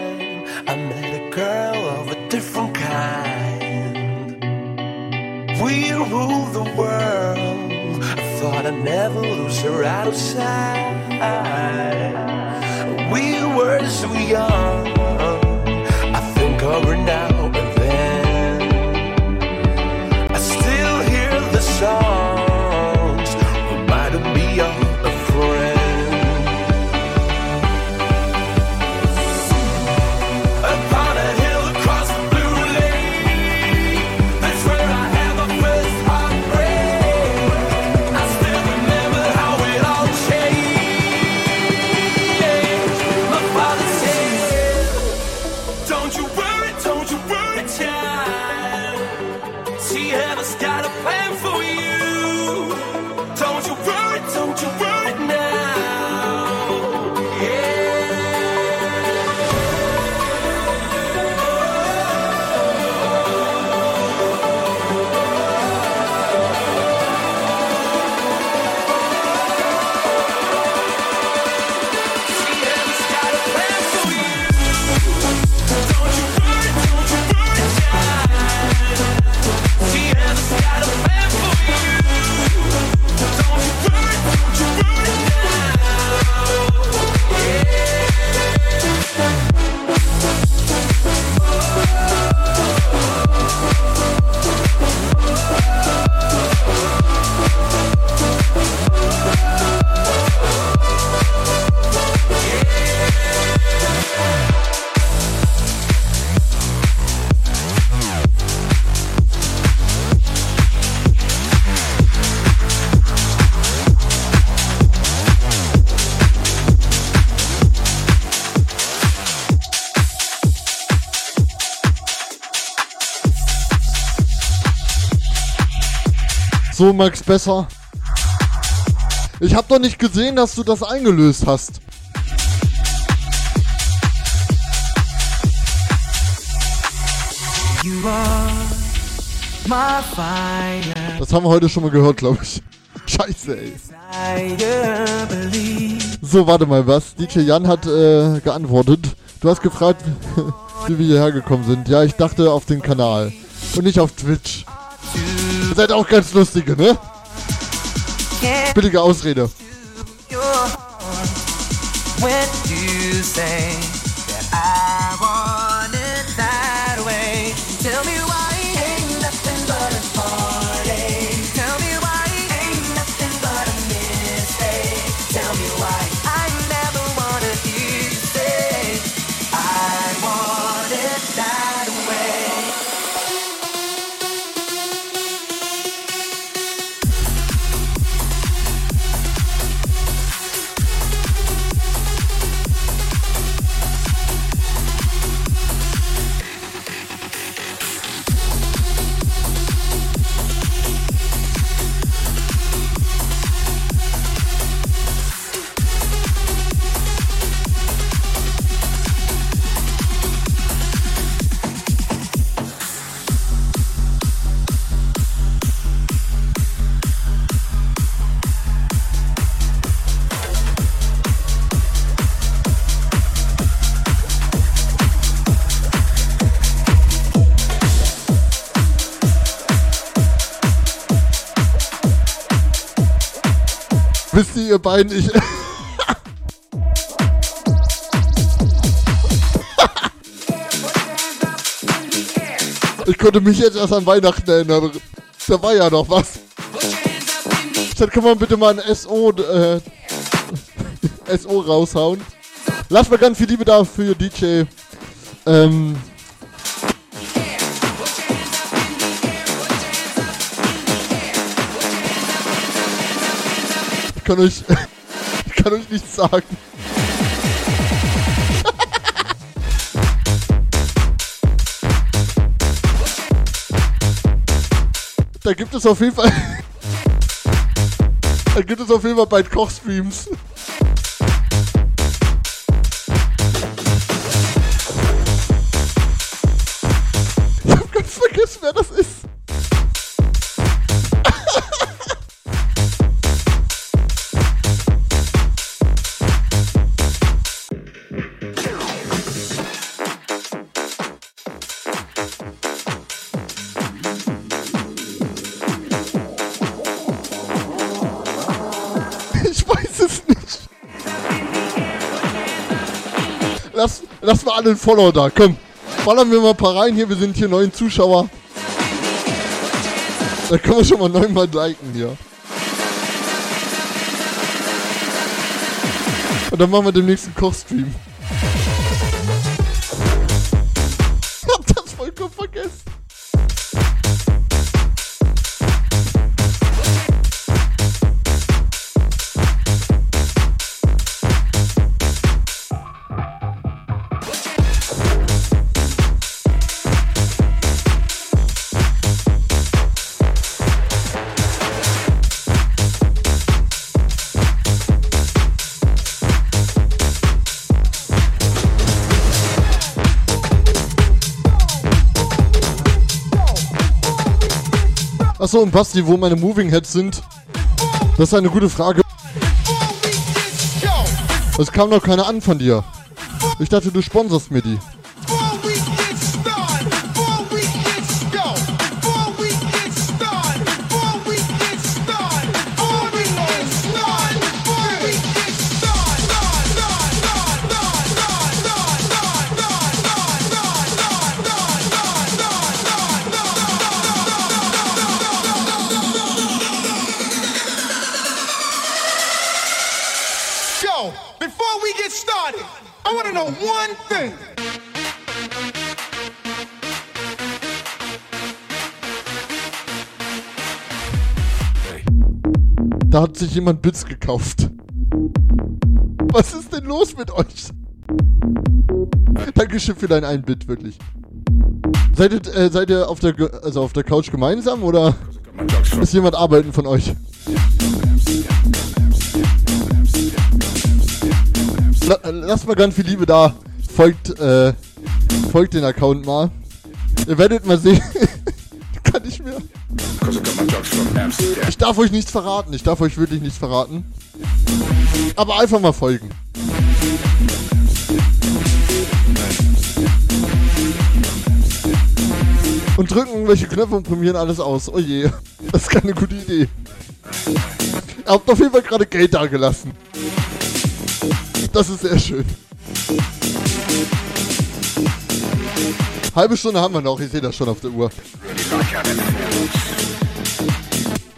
para o. So, Max, besser. Ich hab doch nicht gesehen, dass du das eingelöst hast. Das haben wir heute schon mal gehört, glaube ich. Scheiße, ey. So, warte mal, was? DJ Jan hat äh, geantwortet. Du hast gefragt, wie wir hierher gekommen sind. Ja, ich dachte auf den Kanal. Und nicht auf Twitch. Ihr seid auch ganz lustige, ne? Billige Ausrede. When you say ihr, beiden, ich. ich konnte mich jetzt erst an Weihnachten erinnern. Da war ja noch was. Statt kann man bitte mal ein SO, äh, SO raushauen. Lass mal ganz viel Liebe da für DJ. Ähm, ich kann euch, ich kann euch nichts sagen. Da gibt es auf jeden Fall. Da gibt es auf jeden Fall bald Kochstreams. Mal alle einen Follow da, komm. Ballern wir mal ein paar rein hier, wir sind hier neun Zuschauer. Da können wir schon mal neunmal liken hier. Und dann machen wir den nächsten Kochstream. Achso, und Basti, wo meine Moving Heads sind? Das ist eine gute Frage. Es kam noch keine an von dir. Ich dachte, du sponsorst mir die. Da hat sich jemand Bits gekauft. Was ist denn los mit euch? Dankeschön für dein ein Bit, wirklich. Seid ihr, äh, seid ihr auf der, also auf der Couch gemeinsam oder? Ist jemand arbeiten von euch? La lasst mal ganz viel Liebe da. Folgt, äh, folgt den Account mal. Ihr werdet mal sehen. Kann ich mehr. Ich darf euch nichts verraten. Ich darf euch wirklich nichts verraten. Aber einfach mal folgen. Und drücken irgendwelche Knöpfe und probieren alles aus. Oh je, das ist keine gute Idee. Ihr habt auf jeden Fall gerade Geld da gelassen. Das ist sehr schön. Halbe Stunde haben wir noch, ich sehe das schon auf der Uhr.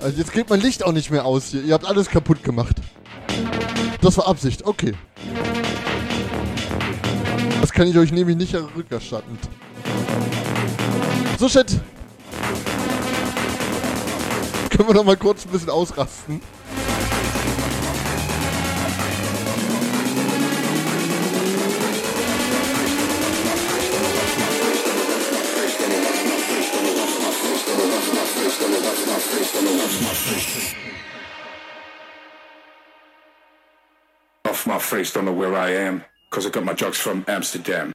Also jetzt geht mein Licht auch nicht mehr aus hier. Ihr habt alles kaputt gemacht. Das war Absicht, okay. Das kann ich euch nämlich nicht rückerstatten. So, Chat. Können wir noch mal kurz ein bisschen ausrasten? Off my face, don't know where I am, cause I got my drugs from Amsterdam.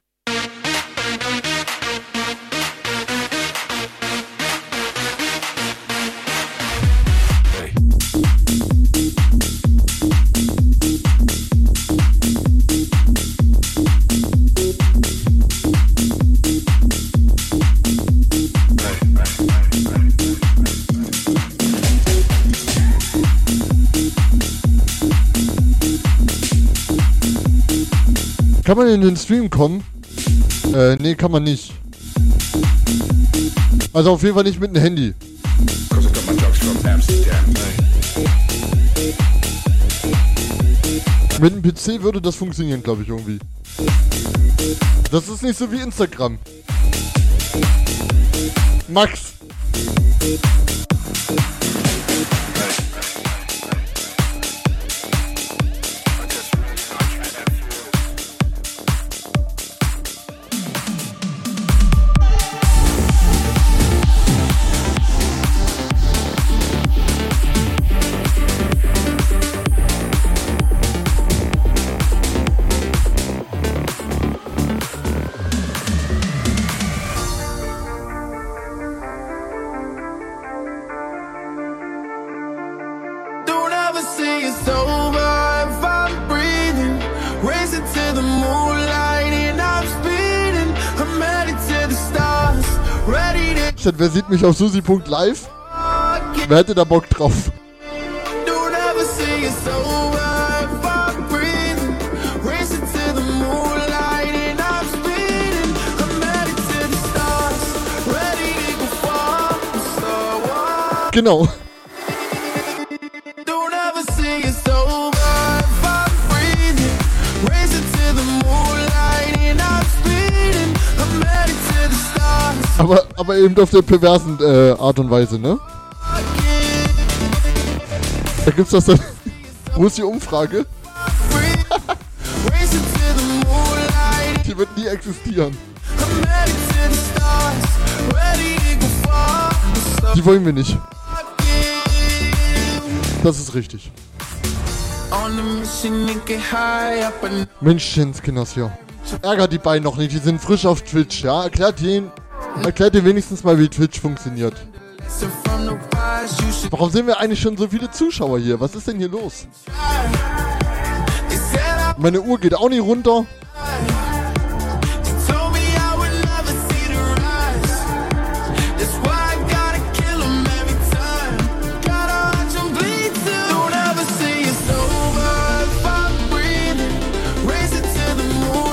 Kann man in den Stream kommen? Äh, nee, kann man nicht. Also auf jeden Fall nicht mit dem Handy. Mit dem PC würde das funktionieren, glaube ich, irgendwie. Das ist nicht so wie Instagram. Max. Chat, wer sieht mich auf susi.live? Wer hätte da Bock drauf? Don't Aber, aber eben auf der perversen äh, Art und Weise, ne? Da gibt's das dann. Wo ist die Umfrage? Die wird nie existieren. Die wollen wir nicht. Das ist richtig. Menschenskinders hier. Ärgert die beiden noch nicht, die sind frisch auf Twitch, ja? Erklärt denen, erklärt denen wenigstens mal, wie Twitch funktioniert. Warum sind wir eigentlich schon so viele Zuschauer hier? Was ist denn hier los? Meine Uhr geht auch nicht runter.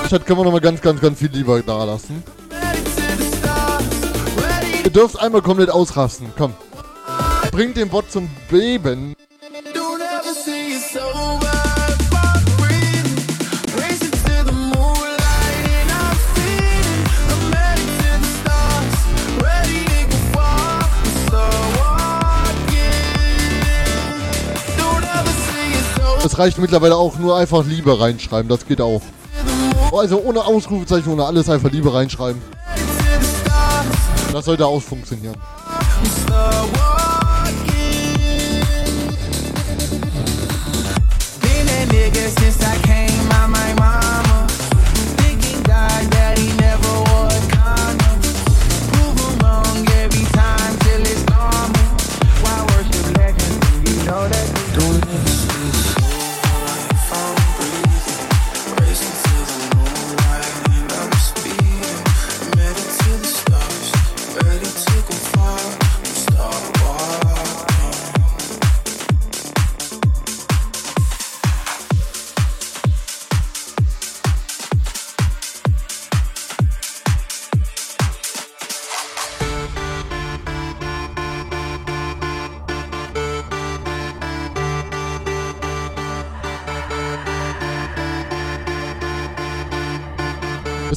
Chat können wir nochmal ganz, ganz, ganz viel lieber da lassen. Ihr dürft einmal komplett ausrasten. Komm. Bringt den Bot zum Beben. Es reicht mittlerweile auch nur einfach Liebe reinschreiben. Das geht auch. Oh, Also ohne Ausrufezeichen, ohne alles einfach Liebe reinschreiben. Das sollte auch funktionieren. Been a nigga since I came.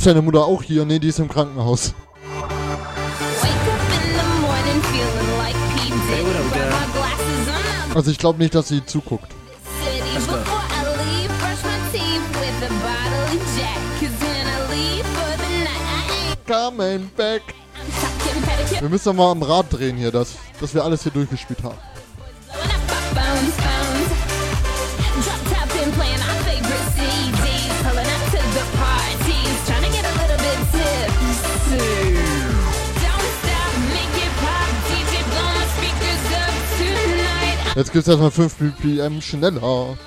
deine Mutter auch hier? Nee, die ist im Krankenhaus. Also ich glaube nicht, dass sie zuguckt. Coming back. Wir müssen mal am Rad drehen hier, dass, dass wir alles hier durchgespielt haben. Jetzt gibt es erstmal 5 BPM schneller.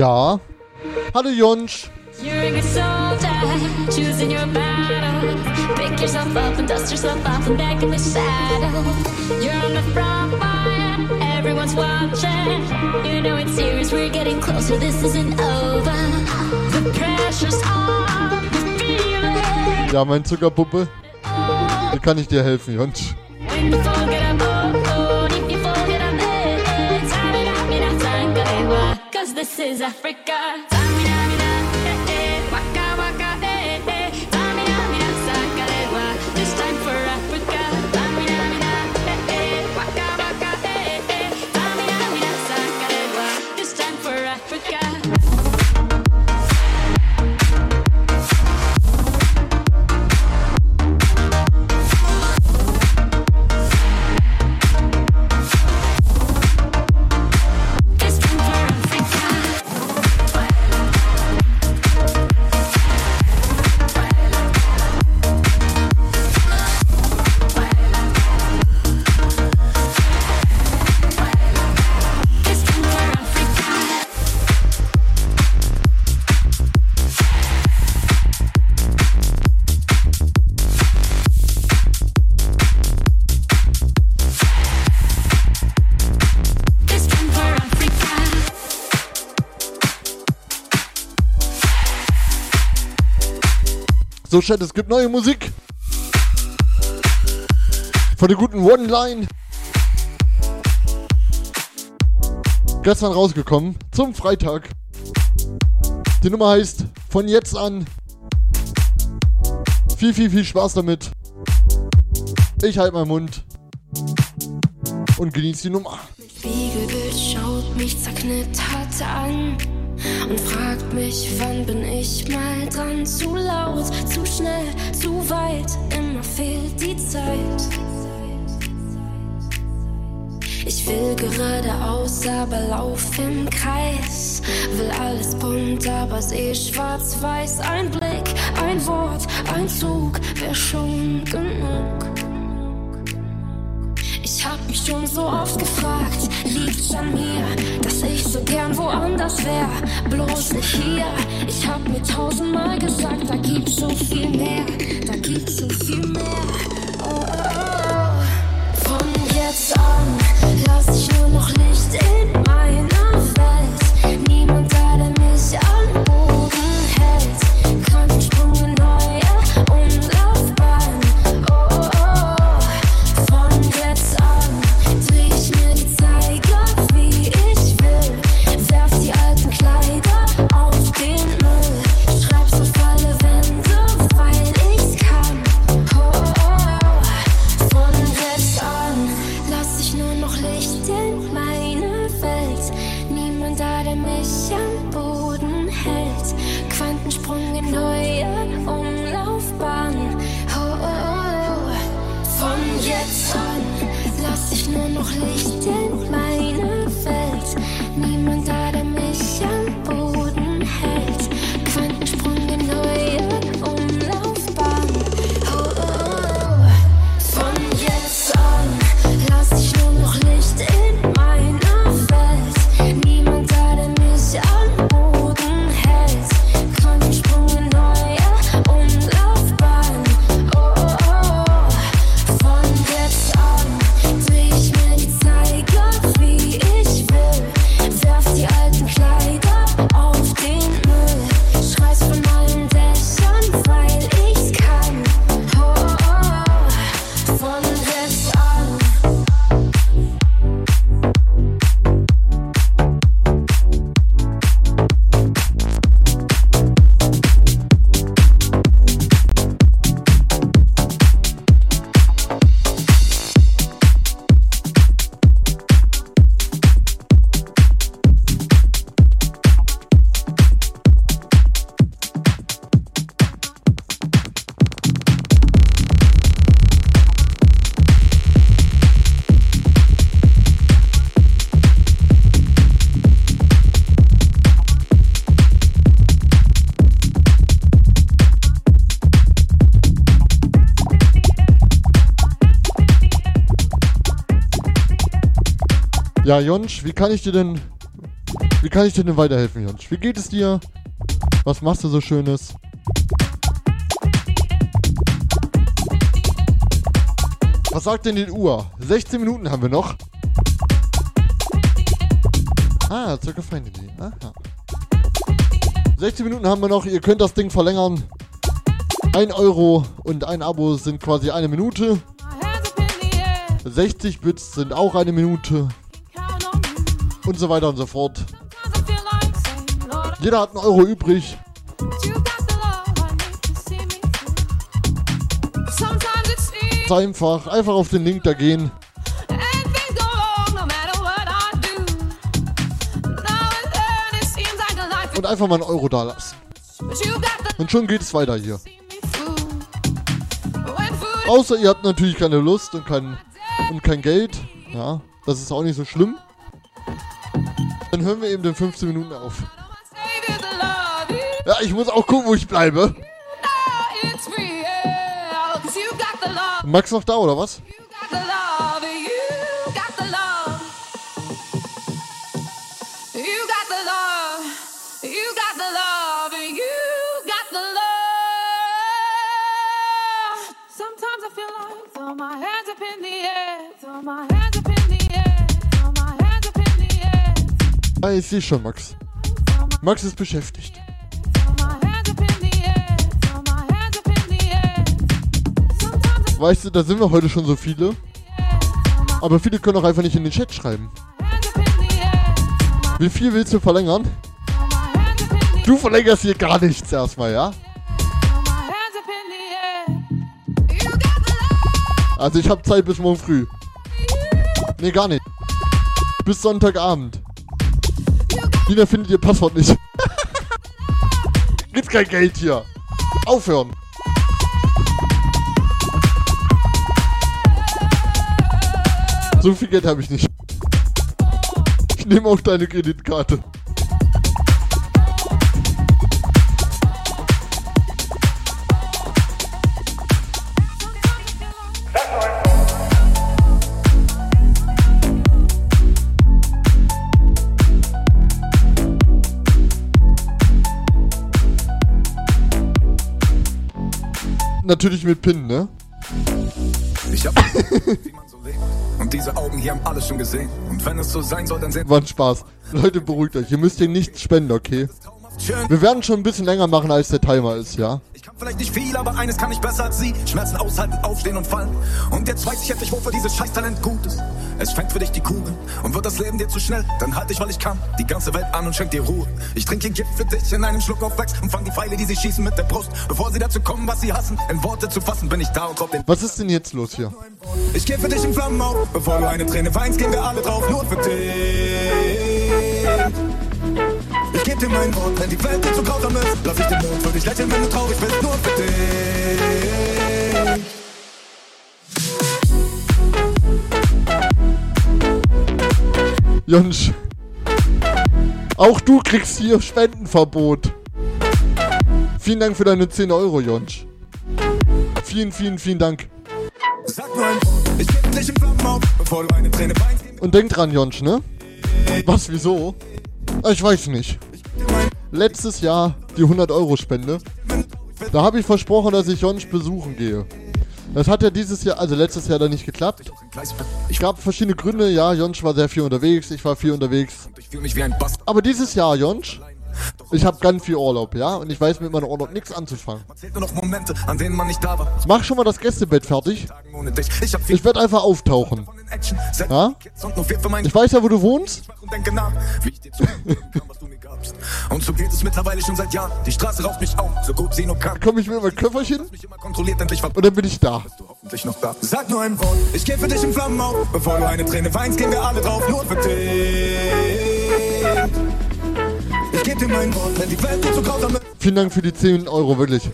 Ja. Hallo Junsch. Everyone's watching. You know it's serious. We're getting closer. This isn't. The pressure's on. Ja, mein Zuckerpuppe. Wie kann ich dir helfen, Jonsch? When this is Africa. So, Chat, es gibt neue Musik. Von der guten One Line. Gestern rausgekommen. Zum Freitag. Die Nummer heißt Von jetzt an. Viel, viel, viel Spaß damit. Ich halte meinen Mund. Und genieße die Nummer. Spiegelbild schaut mich zerknittert an und fragt mich, wann bin ich mal dran? Zu laut, zu schnell, zu weit, immer fehlt die Zeit. Ich will geradeaus, aber lauf im Kreis. Will alles bunt, aber seh schwarz-weiß. Ein Blick, ein Wort, ein Zug, wär schon genug. Mich schon so oft gefragt, liegt's an mir, dass ich so gern woanders wär, bloß nicht hier. Ich hab mir tausendmal gesagt, da gibt's so viel mehr, da gibt's so viel mehr. Oh, oh, oh. Von jetzt an lass ich nur noch Licht in Ja, Jonsch, wie kann ich dir denn. Wie kann ich dir denn weiterhelfen, Jonsch? Wie geht es dir? Was machst du so Schönes? Was sagt denn die Uhr? 16 Minuten haben wir noch. Ah, circa Fantasy. Aha. 16 Minuten haben wir noch. Ihr könnt das Ding verlängern. 1 Euro und ein Abo sind quasi eine Minute. 60 Bits sind auch eine Minute. Und so weiter und so fort. Jeder hat einen Euro übrig. Ist einfach, einfach auf den Link da gehen. Und einfach mal einen Euro da lassen. Und schon geht es weiter hier. Außer ihr habt natürlich keine Lust und kein, und kein Geld. Ja, das ist auch nicht so schlimm. Dann hören wir eben den 15 Minuten auf. Ja, ich muss auch gucken, wo ich bleibe. Max noch da, oder was? My hands up in the air, throw my hands Ah, ich sehe schon, Max. Max ist beschäftigt. Weißt du, da sind wir heute schon so viele. Aber viele können auch einfach nicht in den Chat schreiben. Wie viel willst du verlängern? Du verlängerst hier gar nichts erstmal, ja? Also ich habe Zeit bis morgen früh. Nee, gar nicht. Bis Sonntagabend. Dina findet ihr Passwort nicht. Gibt's kein Geld hier. Aufhören. So viel Geld habe ich nicht. Ich nehme auch deine Kreditkarte. Natürlich mit Pin, ne? Ich hab, wie man so lebt. Und diese Augen hier haben alles schon gesehen. Und wenn es so sein soll, dann sehen War ein Spaß. Leute, beruhigt euch. Ihr müsst hier nichts spenden, okay? Wir werden schon ein bisschen länger machen, als der Timer ist, ja? Vielleicht nicht viel, aber eines kann ich besser als sie. Schmerzen aushalten, aufstehen und fallen. Und jetzt weiß ich endlich, wofür dieses Scheißtalent gut ist. Es fängt für dich die Kugel und wird das Leben dir zu schnell. Dann halt dich, weil ich kann, die ganze Welt an und schenk dir Ruhe. Ich trinke den Gift für dich in einem Schluck auf Wachs und fang die Pfeile, die sie schießen mit der Brust. Bevor sie dazu kommen, was sie hassen, in Worte zu fassen, bin ich da und glaub den. Was ist denn jetzt los hier? Ich geh für dich in Flammen auf. Bevor du eine Träne weinst, gehen wir alle drauf, nur für dich. Ich geb dir mein Wort, wenn die Welt dir zu grausam ist, lass ich den Mond für dich lächeln, wenn du traurig bist, nur für dich. Jonsch. Auch du kriegst hier Spendenverbot. Vielen Dank für deine 10 Euro, Jonsch. Vielen, vielen, vielen Dank. Sag nur ein ich geb dich in Flammen auf, bevor du eine Träne weinst. Und denk dran, Jonsch, ne? Was, wieso? Ich weiß nicht. Letztes Jahr die 100 Euro Spende. Da habe ich versprochen, dass ich Jonsch besuchen gehe. Das hat ja dieses Jahr, also letztes Jahr dann nicht geklappt. Es gab verschiedene Gründe. Ja, Jonsch war sehr viel unterwegs, ich war viel unterwegs. Aber dieses Jahr, Jonsch, ich habe ganz viel Urlaub, ja? Und ich weiß mit meinem Urlaub nichts anzufangen. Mach schon mal das Gästebett fertig. Ich werde einfach auftauchen. Ja? Ich weiß ja, wo du wohnst. und so geht es mittlerweile schon seit Jahren. Die Straße raucht mich auf, so gut sie nur kann. Komme ich mit meinem Köfferchen und dann bin ich da. Sag nur ein Wort, ich geh für dich in Flammen auf. Bevor du eine Träne weinst, gehen wir alle drauf, nur für dich. Vielen Dank für die 10 Euro, wirklich.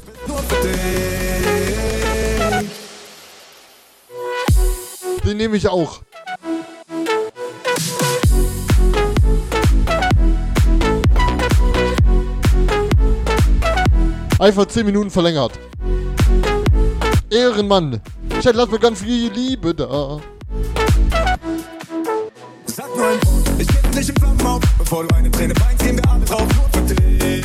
Den nehme ich auch. Einfach 10 Minuten verlängert. Ehrenmann. Chat, lass mir ganz viel Liebe da. Wort, ich geb dich in Flammen auf. Bevor du eine Träne weinst, gehen wir alle drauf, nur für dich.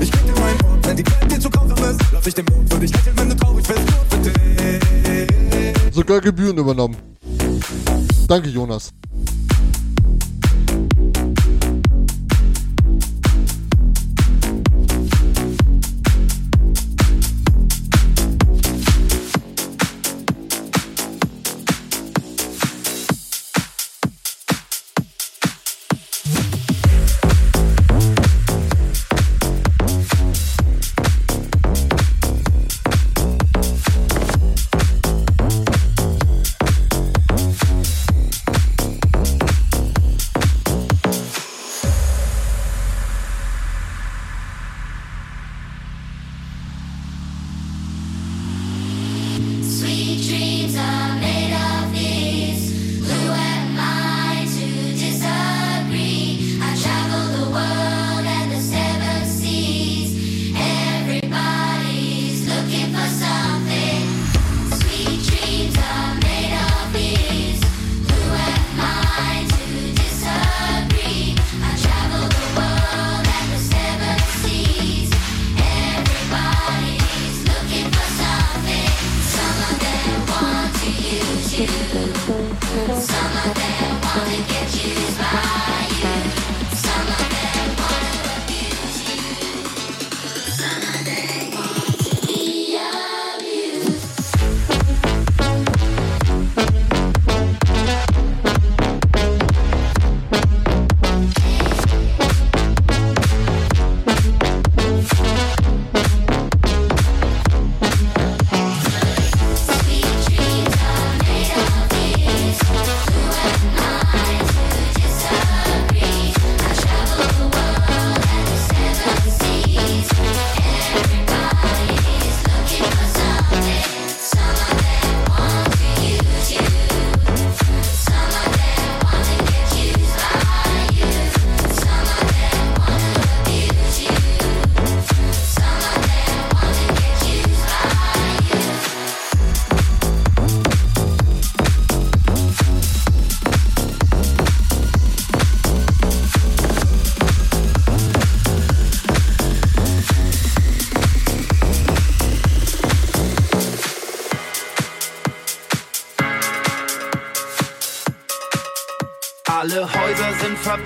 Ich geb dir mein Wort, wenn die Welt dir zu grausam ist, lass ich den Mond für dich lächeln, wenn du traurig bist, nur für dich. Sogar Gebühren übernommen. Danke, Jonas.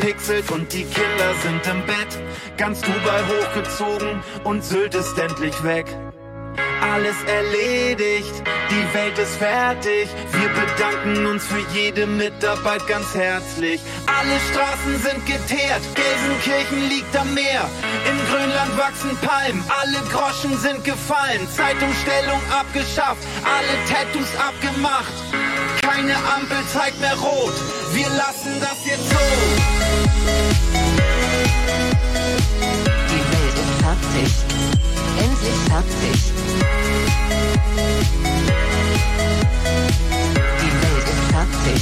Verpixelt und die Kinder sind im Bett. Ganz Dubai hochgezogen und Sylt ist endlich weg. Alles erledigt, die Welt ist fertig. Wir bedanken uns für jede Mitarbeit ganz herzlich. Alle Straßen sind geteert, Gelsenkirchen liegt am Meer. In Grönland wachsen Palmen, alle Groschen sind gefallen. Zeitumstellung abgeschafft, alle Tattoos abgemacht. Keine Ampel zeigt mehr rot, wir lassen das jetzt so. Die Welt ist fertig. Endlich fertig. Die Welt ist fertig.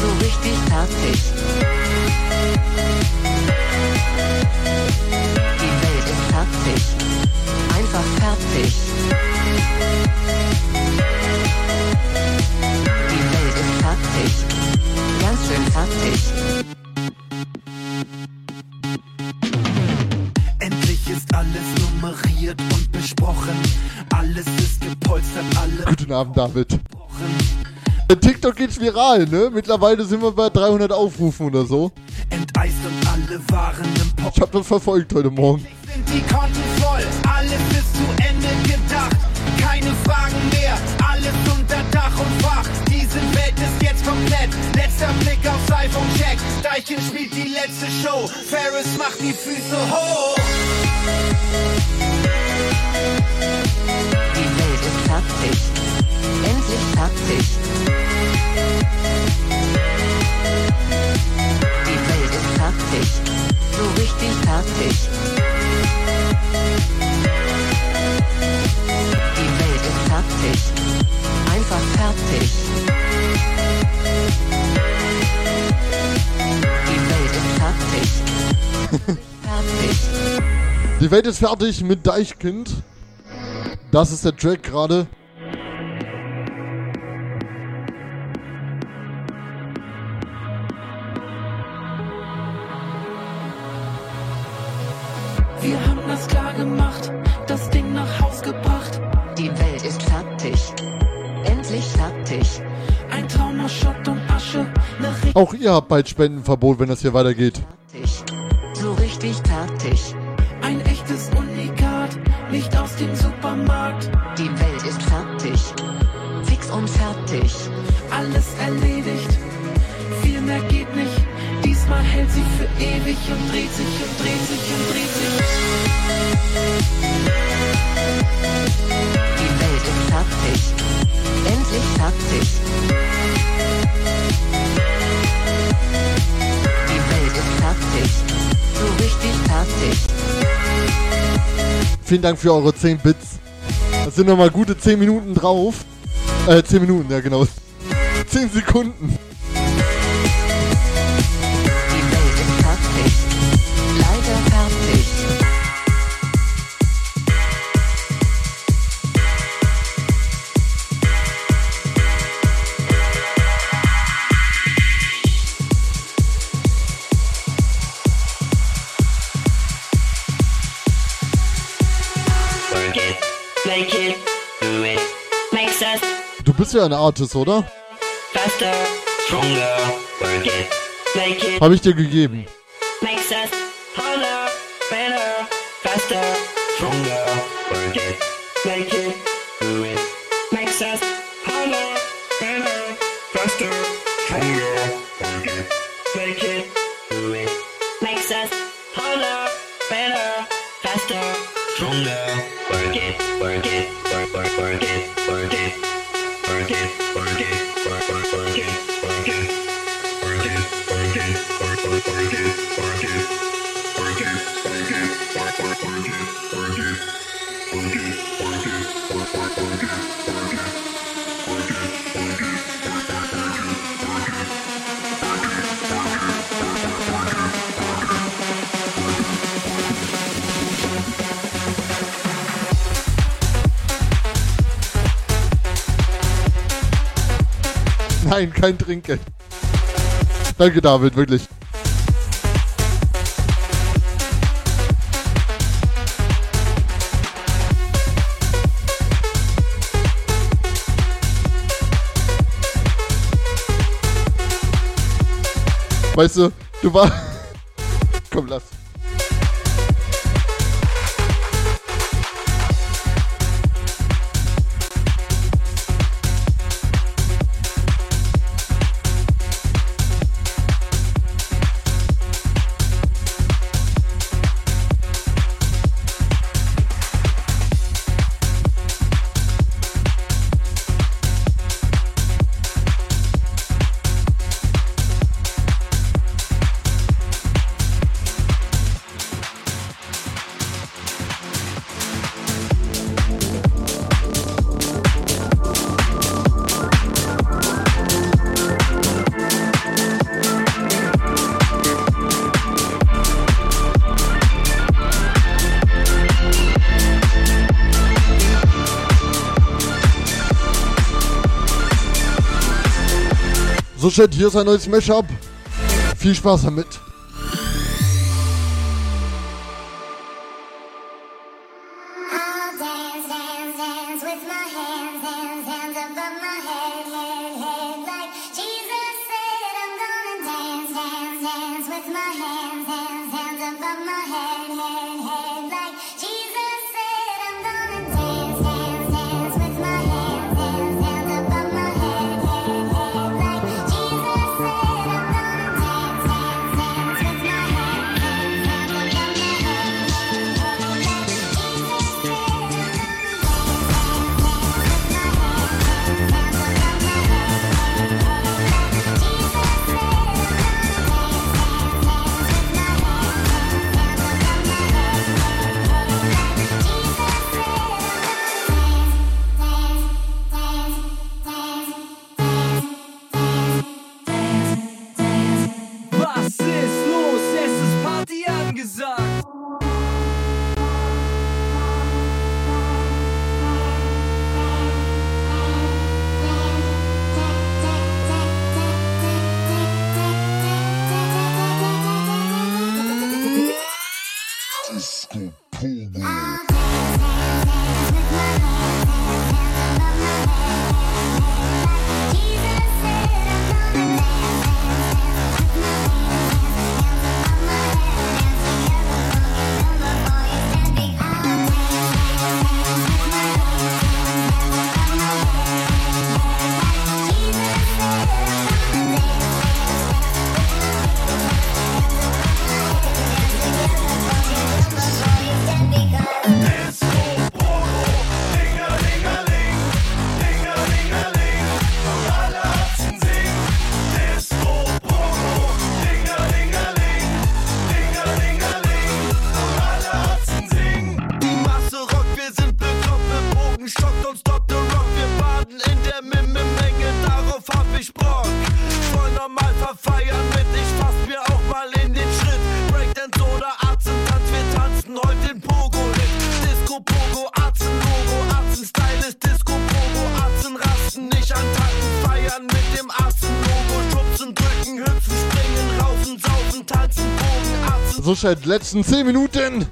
So richtig fertig. Die Welt ist fertig. Einfach fertig. Die Welt ist fertig. Ganz schön fertig. TikTok geht viral, ne? Mittlerweile sind wir bei 300 Aufrufen oder so. enteist und alle waren im Pop. Ich habe das verfolgt heute Morgen. Sind die Konten voll, alles ist zu Ende gedacht. Keine Fragen mehr, alles unter Dach und Fach. Diese Welt ist jetzt komplett. Letzter Blick aufs iPhone check. Deichen spielt die letzte Show. Ferris macht die Füße hoch. Die Welt ist fertig. Endlich fertig. Die Welt ist fertig. So richtig fertig. Die Welt ist fertig. Einfach fertig. Die Welt ist fertig. fertig. Die Welt ist fertig mit Deichkind. Das ist der Track gerade. Gemacht, das Ding nach Haus gebracht. Die Welt ist fertig. Endlich fertig. Ein Traum aus Schutt und Asche. Auch ihr habt bald Spendenverbot, wenn das hier weitergeht. fertig. So richtig fertig. Ein echtes Unikat, nicht aus dem Supermarkt. Die Welt ist fertig. Fix und fertig. Alles erledigt, viel mehr geht nicht. Diesmal hält sie für ewig und dreht sich. Die Welt ist fertig. Endlich fertig. Die Welt ist fertig. So richtig fertig. Vielen Dank für eure 10 Bits. Das sind nochmal gute 10 Minuten drauf. Äh, 10 Minuten, ja genau. 10 Sekunden. Bist ja ein Artist, oder? faster, stronger. Work it, make it, Habe ich dir gegeben. makes us Nein, kein Trinkgeld. Danke, David, wirklich. Weißt du, du warst. Komm, lass. So steht hier ist ein neues Mashup. Viel Spaß damit. Halbzeit, letzten 10 Minuten.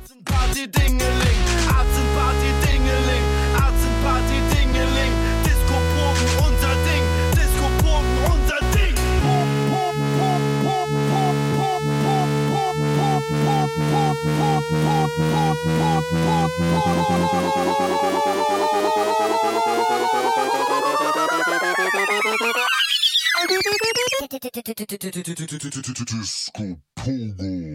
Disco Pogo.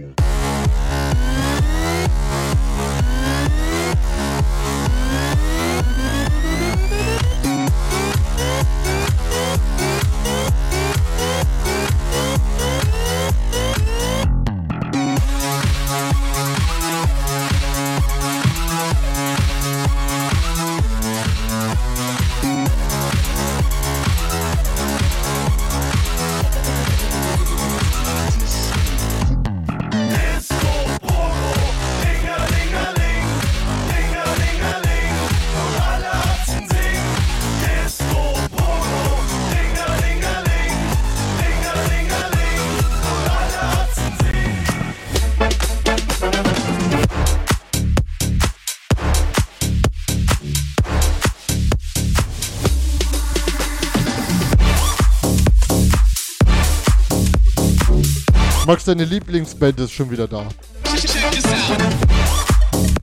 Max, deine Lieblingsband ist schon wieder da.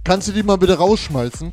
Kannst du die mal bitte rausschmeißen?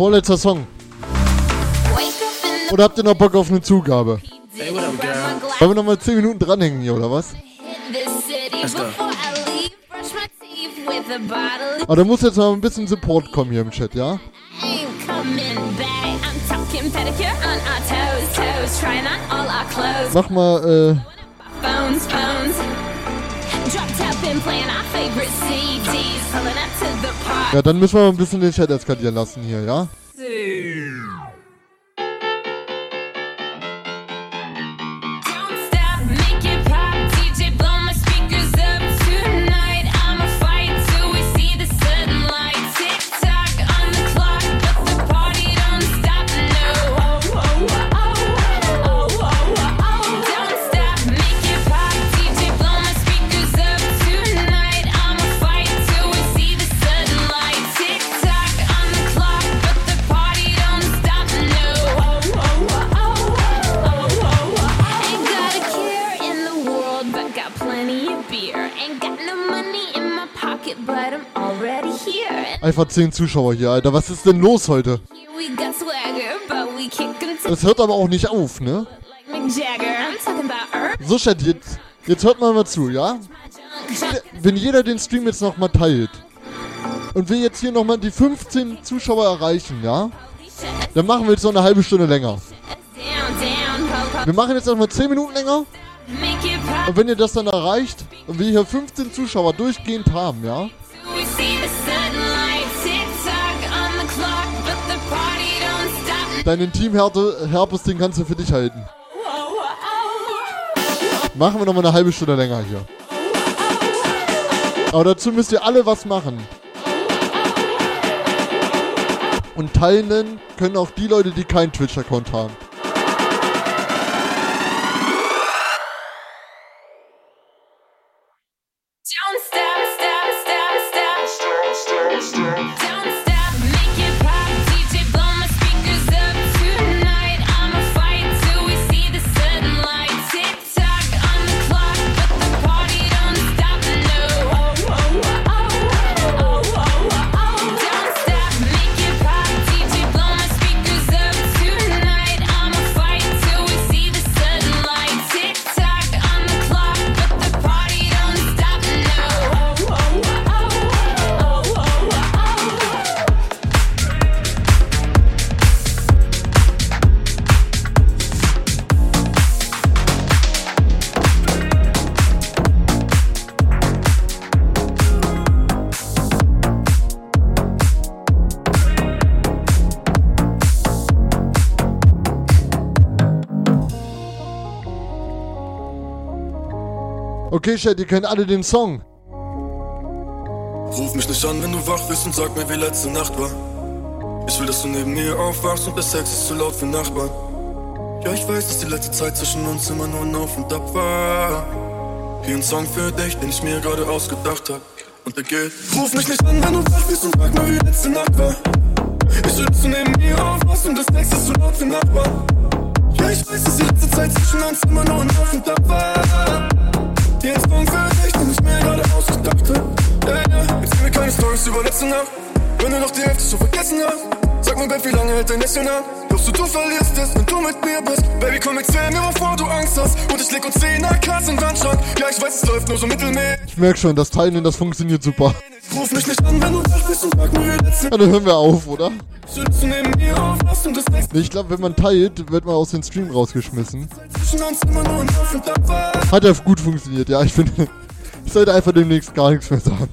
Vorletzter Song. Oder habt ihr noch Bock auf eine Zugabe? Hey, what up, girl? Wollen wir noch mal 10 Minuten dranhängen hier, oder was? Let's go. Aber da muss jetzt mal ein bisschen Support kommen hier im Chat, ja? Mach mal, äh, Phones, phones. Dropped up and playing our favorite CDs. Ja, dann müssen wir mal ein bisschen den Chat eskalieren lassen hier, ja? Einfach 10 Zuschauer hier, Alter. Was ist denn los heute? Das hört aber auch nicht auf, ne? So, Chat, jetzt, jetzt hört mal mal zu, ja? Wenn jeder den Stream jetzt noch mal teilt und wir jetzt hier noch mal die 15 Zuschauer erreichen, ja? Dann machen wir jetzt noch eine halbe Stunde länger. Wir machen jetzt noch mal 10 Minuten länger. Und wenn ihr das dann erreicht und wir hier 15 Zuschauer durchgehend haben, ja? Deinen Team-Herpes, den kannst du für dich halten. Machen wir noch mal eine halbe Stunde länger hier. Aber dazu müsst ihr alle was machen. Und teilen können auch die Leute, die keinen Twitch-Account haben. Chat, ihr kennt alle den Song. Ruf mich nicht an, wenn du wach bist und sag mir, wie letzte Nacht war. Ich will, dass du neben mir aufwachst und der Sex ist zu laut für Nachbarn. Ja, ich weiß, dass die letzte Zeit zwischen uns immer nur ein Auf und Ab war. Hier ein Song für dich, den ich mir gerade ausgedacht hab. Und der geht. Ruf mich nicht an, wenn du wach bist und sag mir, wie letzte Nacht war. Ich will, dass du neben mir aufwachst und der Sex ist zu laut für Nachbarn. Ja, ich weiß, dass die letzte Zeit zwischen uns immer nur ein Auf und Ab war. Hier ein Song für dich, den ich mir gerade ausgedacht hab. Ja, ja, erzähl mir keine Stories über letzte Nacht. Wenn du noch die Hälfte schon vergessen hast. Sag mir, Babe, wie lange hält dein Lächeln an? Glaubst du, du verlierst es, wenn du mit mir bist? Baby, komm, erzähl mir, wovor du Angst hast. Und ich leg uns 10 AKs in Wandschrank. Ja, ich weiß, es läuft nur so mittelmäßig. Ich merk schon, das Teilen, das funktioniert super. Ruf mich nicht an, wenn du wach bist und sag mir, letzte Ja, dann hören wir auf, oder? Schützt du neben mir auf, lass und das nächste Nee, ich glaube, wenn man teilt, wird man aus dem Stream rausgeschmissen. Hat ja gut funktioniert, ja. Ich finde, ich sollte einfach demnächst gar nichts mehr sagen.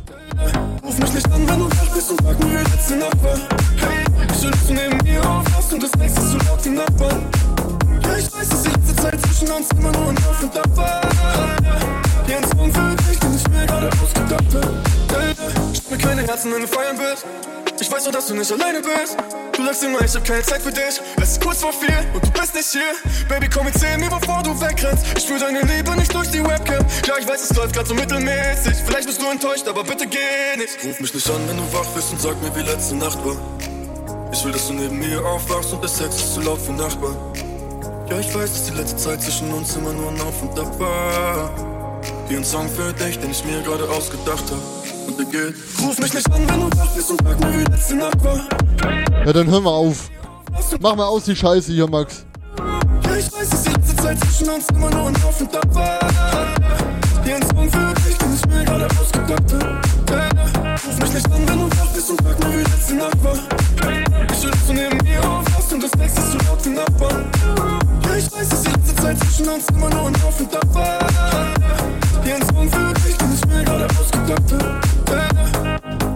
Ruf mich nicht an, wenn du wach bist und sag mir, letzte Nacht war. Hey, schützt du neben mir auf, lass und das nächste zu laut für Nachbarn. Ja, ich weiß, dass die letzte Zeit zwischen uns immer nur ein Auf und Ab war. Für dich, den ich mir gerade ausgedacht hab. Hey, Mir keine Herzen, wenn du feiern willst. Ich weiß doch, dass du nicht alleine bist. Du sagst immer, ich hab keine Zeit für dich. Es ist kurz vor vier und du bist nicht hier. Baby, komm, erzähl mir, bevor du wegrennst. Ich spür deine Liebe nicht durch die Webcam. Ja, ich weiß, es läuft grad so mittelmäßig. Vielleicht bist du enttäuscht, aber bitte geh nicht. Ruf mich nicht an, wenn du wach bist und sag mir, wie letzte Nacht war. Ich will, dass du neben mir aufwachst und der Sex ist zu laut für Nachbarn. Ja, ich weiß, dass die letzte Zeit zwischen uns immer nur ein Auf und Ab war. Hier ein Song für dich, den ich mir gerade ausgedacht hab. Geht. Ruf mich nicht an, wenn du wach bist und sag mir, wie letzte Nacht war. Ja, dann hören wir auf. Mach mal aus die Scheiße hier, Max. Ja, ich weiß, dass die letzte Zeit zwischen uns immer nur ein Auf und Ab war. Hier ein Song für dich, den ich mir gerade ausgedacht hab. Ja. Ruf mich nicht an, wenn du wach bist und sag mir, wie letzte Nacht war. Ich will, dass du neben mir aufwachst und das nächste zu laut für Nachbarn. Ich weiß, dass die letzte Zeit zwischen uns immer nur ein Auf und Ab war. Hier ein Song für dich, ich mir gerade ausgedacht hab. Ja,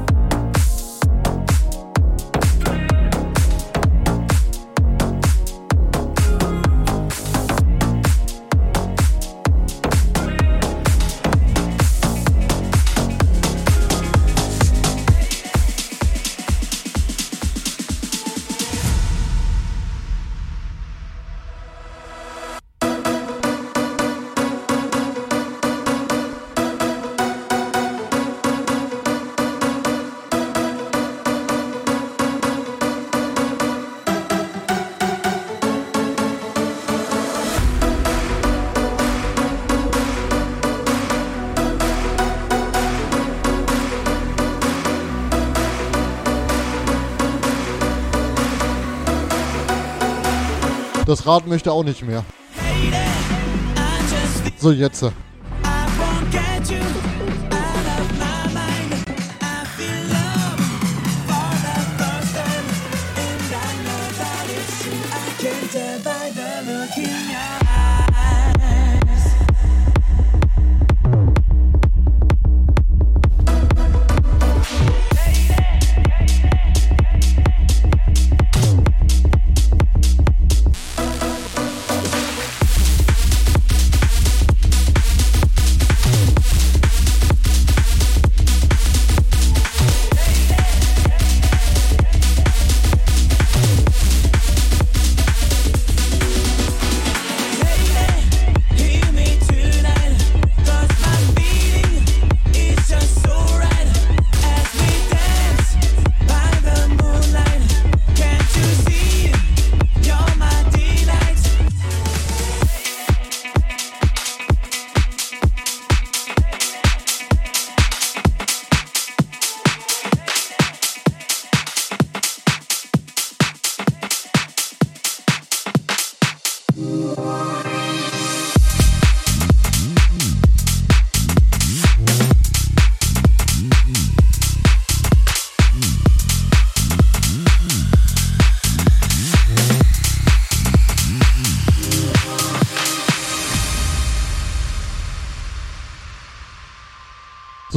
Das Rad möchte auch nicht mehr. So, jetzt.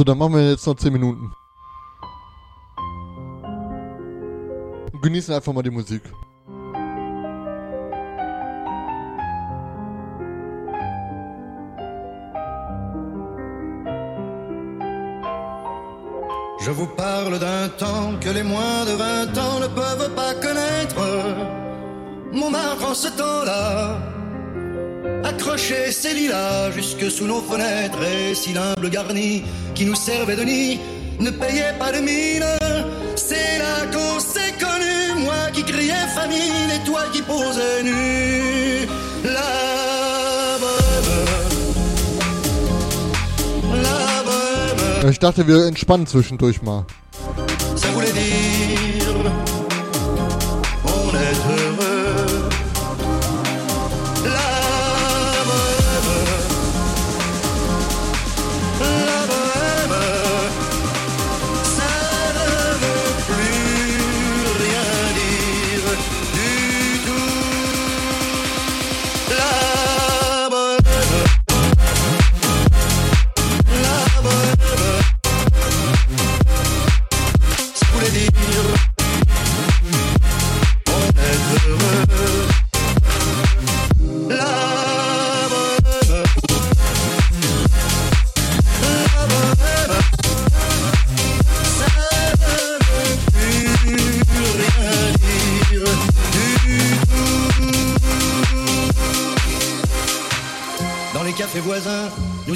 dann machen wir jetzt noch 10 Minuten? Und genießen einfach mal die Musik. Je vous parle d'un temps que les moins de 20 ans ne peuvent pas connaître. Mon marque en ce temps-là accrochait ses lilas jusque sous nos fenêtres et si l'humble garni qui nous servait de nid ne payait pas de mine. C'est là qu'on s'est connu, moi qui criais famine et toi qui posais nu. La bohème, la Ja, Ich dachte, wir entspannen zwischendurch mal.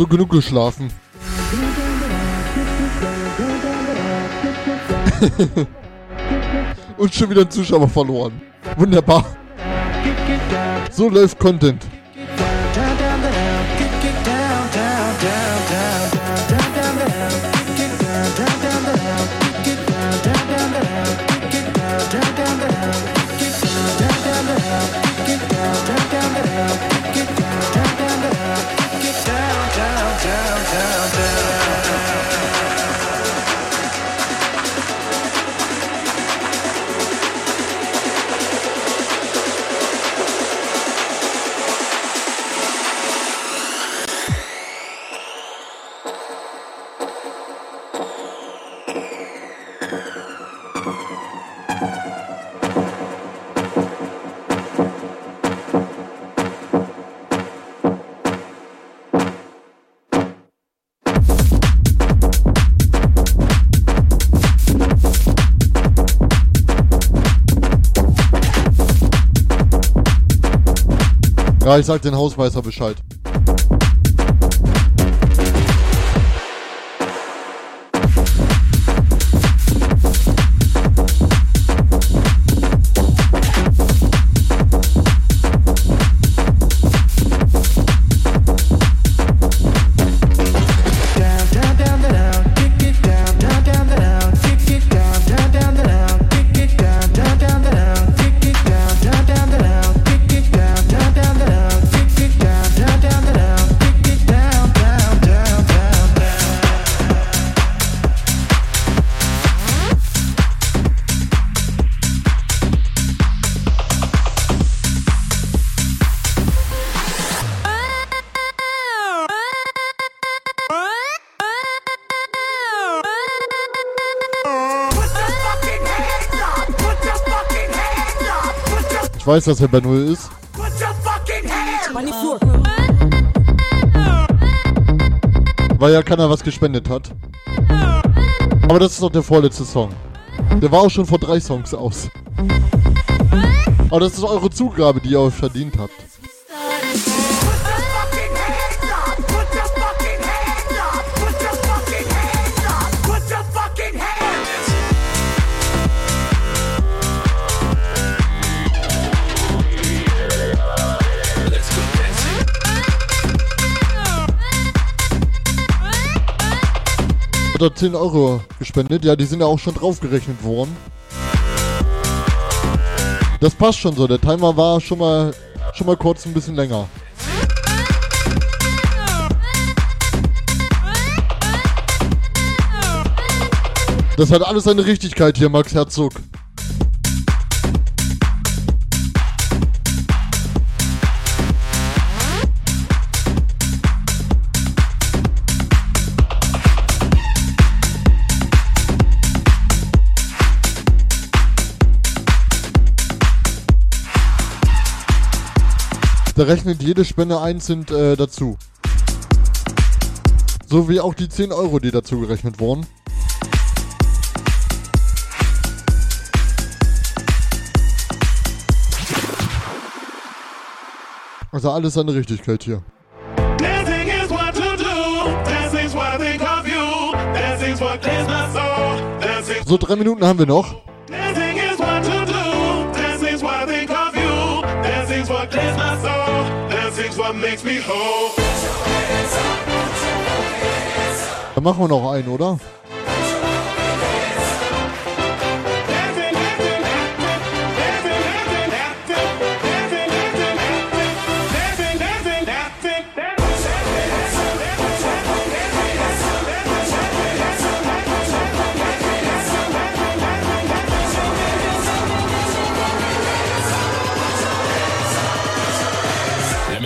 So genug geschlafen. Und schon wieder ein Zuschauer verloren. Wunderbar. So läuft Content. Ich sag den Hausmeister Bescheid. Weiß, dass er bei Null ist. Weil ja keiner was gespendet hat. Aber das ist doch der vorletzte Song. Der war auch schon vor drei Songs aus. Aber das ist eure Zugabe, die ihr euch verdient habt. Hat er 10 Euro gespendet? Ja, die sind ja auch schon draufgerechnet worden. Das passt schon so. Der Timer war schon mal, schon mal kurz ein bisschen länger. Das hat alles seine Richtigkeit hier, Max Herzog. Da rechnet jede Spende einzeln äh, dazu. So wie auch die 10 Euro, die dazu gerechnet wurden. Also alles seine Richtigkeit hier. So, drei Minuten haben wir noch. Makes me whole. Dann machen wir noch einen, oder?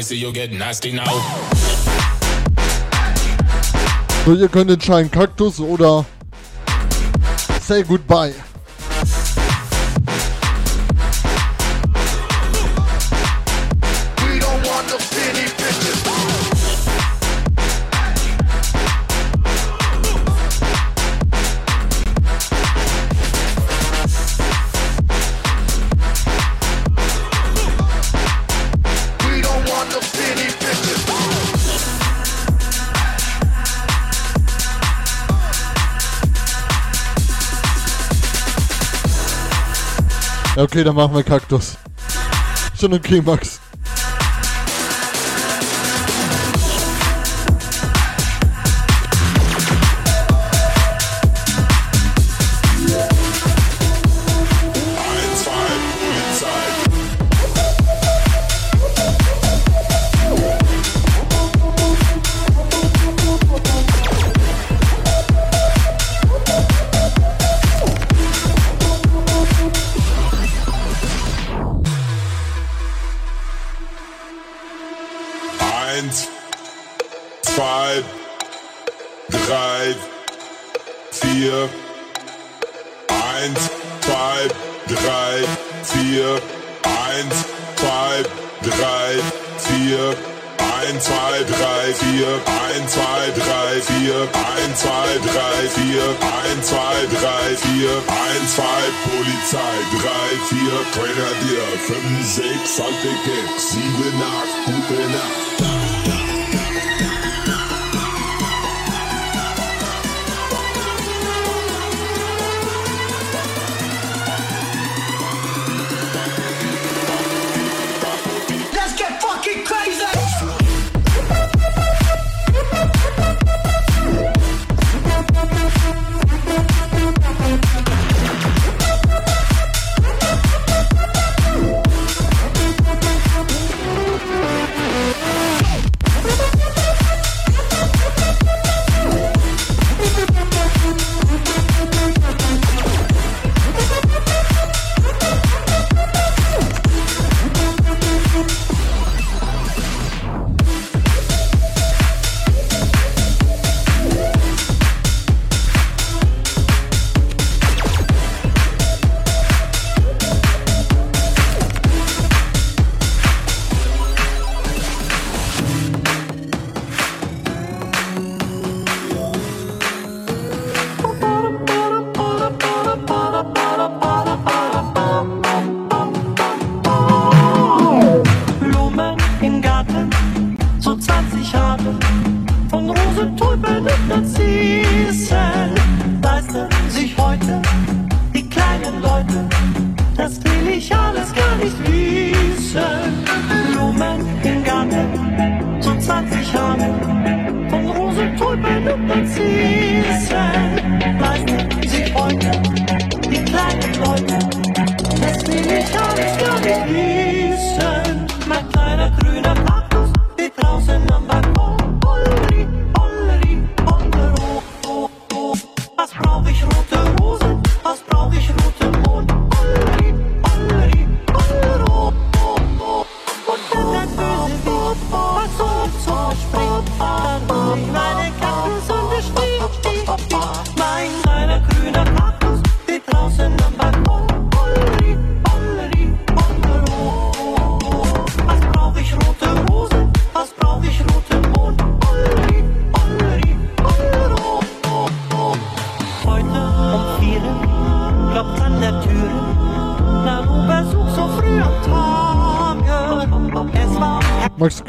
Let me see you get nasty now. So, ihr könnt entscheiden, Kaktus oder Say Goodbye. Okay, dann machen wir Kaktus. Schon okay, Max. Drei, vier. Eins, zwei, drei, vier. Eins, zwei, drei, vier. Eins, zwei, drei, vier. Eins, zwei, drei, vier. Eins, zwei, drei, vier. Eins, zwei, drei, vier. Eins, zwei, Polizei. Drei, vier, Grenadier. Fünf, sechs, Antikick. Sieben, acht, gute Nacht.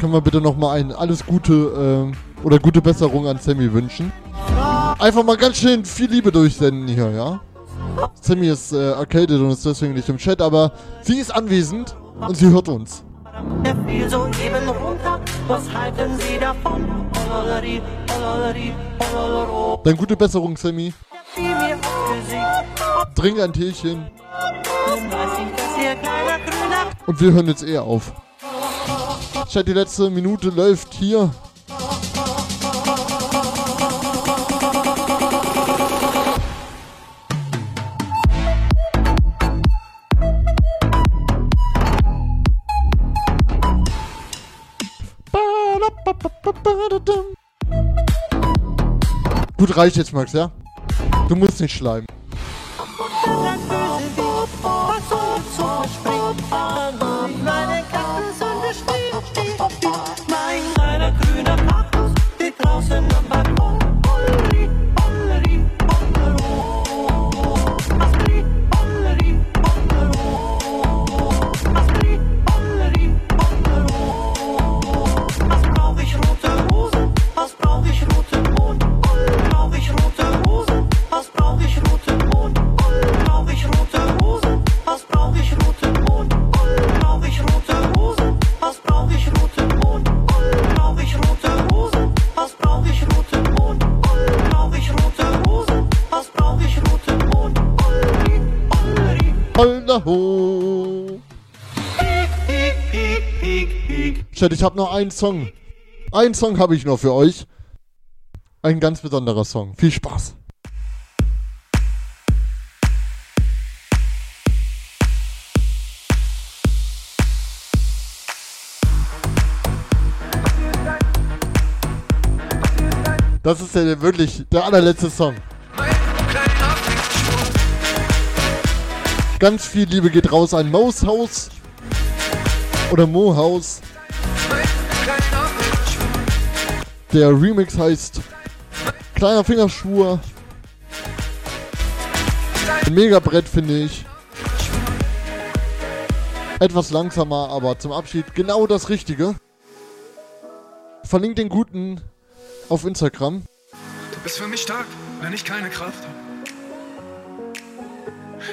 Können wir bitte nochmal ein alles Gute äh, oder gute Besserung an Sammy wünschen? Einfach mal ganz schön viel Liebe durchsenden hier, ja? Sammy ist äh, arcaded und ist deswegen nicht im Chat, aber sie ist anwesend und sie hört uns. Dann gute Besserung, Sammy. Trink ein Teechen und wir hören jetzt eher auf. Chat, die letzte Minute läuft hier. Gut, reicht jetzt, Max, ja? Du musst nicht schleimen. Olleri. Holla ho! Chat, ich habe noch einen Song. Einen Song habe ich noch für euch. Ein ganz besonderer Song. Viel Spaß. Das ist ja wirklich der allerletzte Song. Ganz viel Liebe geht raus an Mo's Haus oder Mo House. Der Remix heißt Kleiner Fingerschwur. Ein Megabrett finde ich. Etwas langsamer, aber zum Abschied genau das Richtige. Verlinkt den Guten auf Instagram. Du bist für mich stark, wenn ich keine Kraft hab.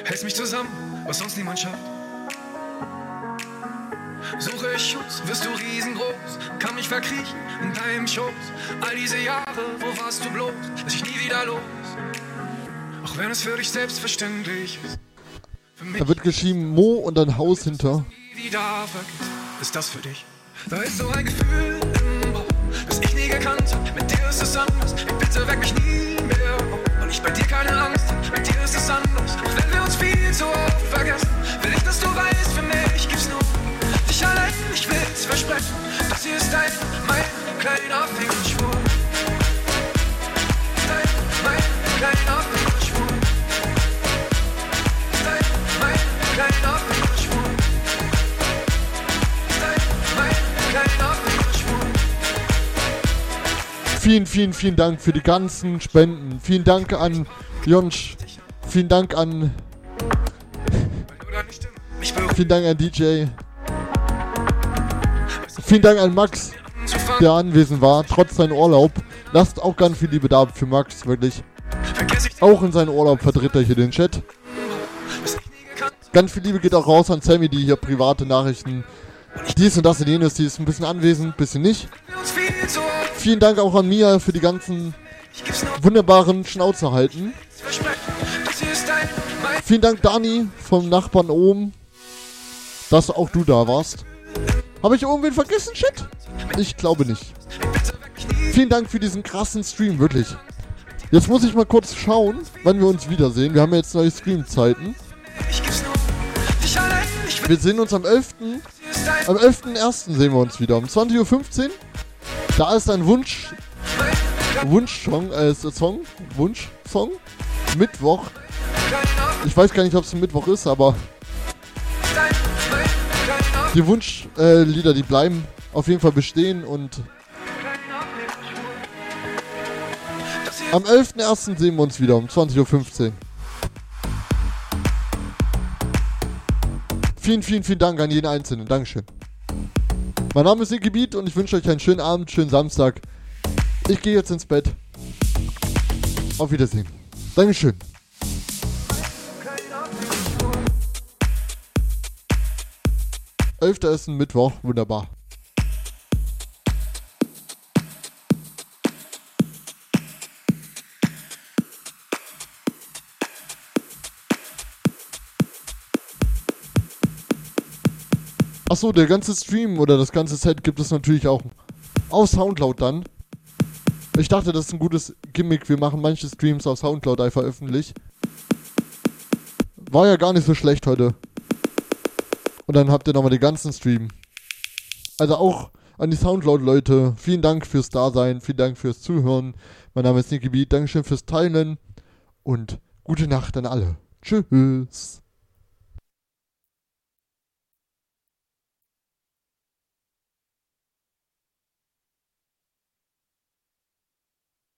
Hältst mich zusammen, was sonst niemand schafft. Suche ich Schutz, wirst du riesengroß, kann mich verkriechen in deinem Schoß. All diese Jahre, wo warst du bloß, lass ich nie wieder los. Auch wenn es für dich selbstverständlich ist, Da wird geschrieben Mo und ein Haus hinter. ist das für dich. Da ist so ein Gefühl im Bauch, das ich nie gekannt hab. Mit dir ist es anders, ey, bitte weck mich nie mehr ich bei dir keine Angst hab. Mit dir ist es anders, auch wenn wir uns viel zu oft vergessen. Will ich, dass du weißt, für mich gibt's nur dich allein. Ich will's versprechen, das hier ist dein, mein kleiner Fingerschwur. Vielen, vielen, vielen Dank für die ganzen Spenden. Vielen Dank an Jonsch. Vielen Dank an. Vielen Dank an DJ. Vielen Dank an Max, der anwesend war, trotz seinem Urlaub. Lasst auch ganz viel Liebe da für Max, wirklich. Auch in seinem Urlaub vertritt er hier den Chat. Ganz viel Liebe geht auch raus an Sammy, die hier private Nachrichten. Dies und das und jenes, die ist ein bisschen anwesend, ein bisschen nicht. Vielen Dank auch an Mia für die ganzen wunderbaren Schnauze halten. Vielen Dank, Dani, vom Nachbarn oben, dass auch du da warst. Habe ich irgendwen vergessen, Shit? Ich glaube nicht. Vielen Dank für diesen krassen Stream, wirklich. Jetzt muss ich mal kurz schauen, wann wir uns wiedersehen. Wir haben ja jetzt neue Streamzeiten. Wir sehen uns am 11. Am 11.01. sehen wir uns wieder. Um 20.15 Uhr. Da ist ein Wunsch Wunschsong, äh, Song, Wunschsong, Mittwoch. Ich weiß gar nicht, ob es ein Mittwoch ist, aber die Wunschlieder, äh, die bleiben auf jeden Fall bestehen und am 11.01. sehen wir uns wieder um 20.15 Uhr. Vielen, vielen, vielen Dank an jeden Einzelnen. Dankeschön. Mein Name ist Nicky Beat und ich wünsche euch einen schönen Abend, schönen Samstag. Ich gehe jetzt ins Bett. Auf Wiedersehen. Dankeschön. Elfter ist ein Mittwoch, wunderbar. Achso, der ganze Stream oder das ganze Set gibt es natürlich auch auf Soundcloud dann. Ich dachte, das ist ein gutes Gimmick. Wir machen manche Streams auf Soundcloud einfach öffentlich. War ja gar nicht so schlecht heute. Und dann habt ihr nochmal den ganzen Stream. Also auch an die Soundcloud-Leute, vielen Dank fürs Dasein, vielen Dank fürs Zuhören. Mein Name ist Nicky Beat, Dankeschön fürs Teilen und gute Nacht an alle. Tschüss.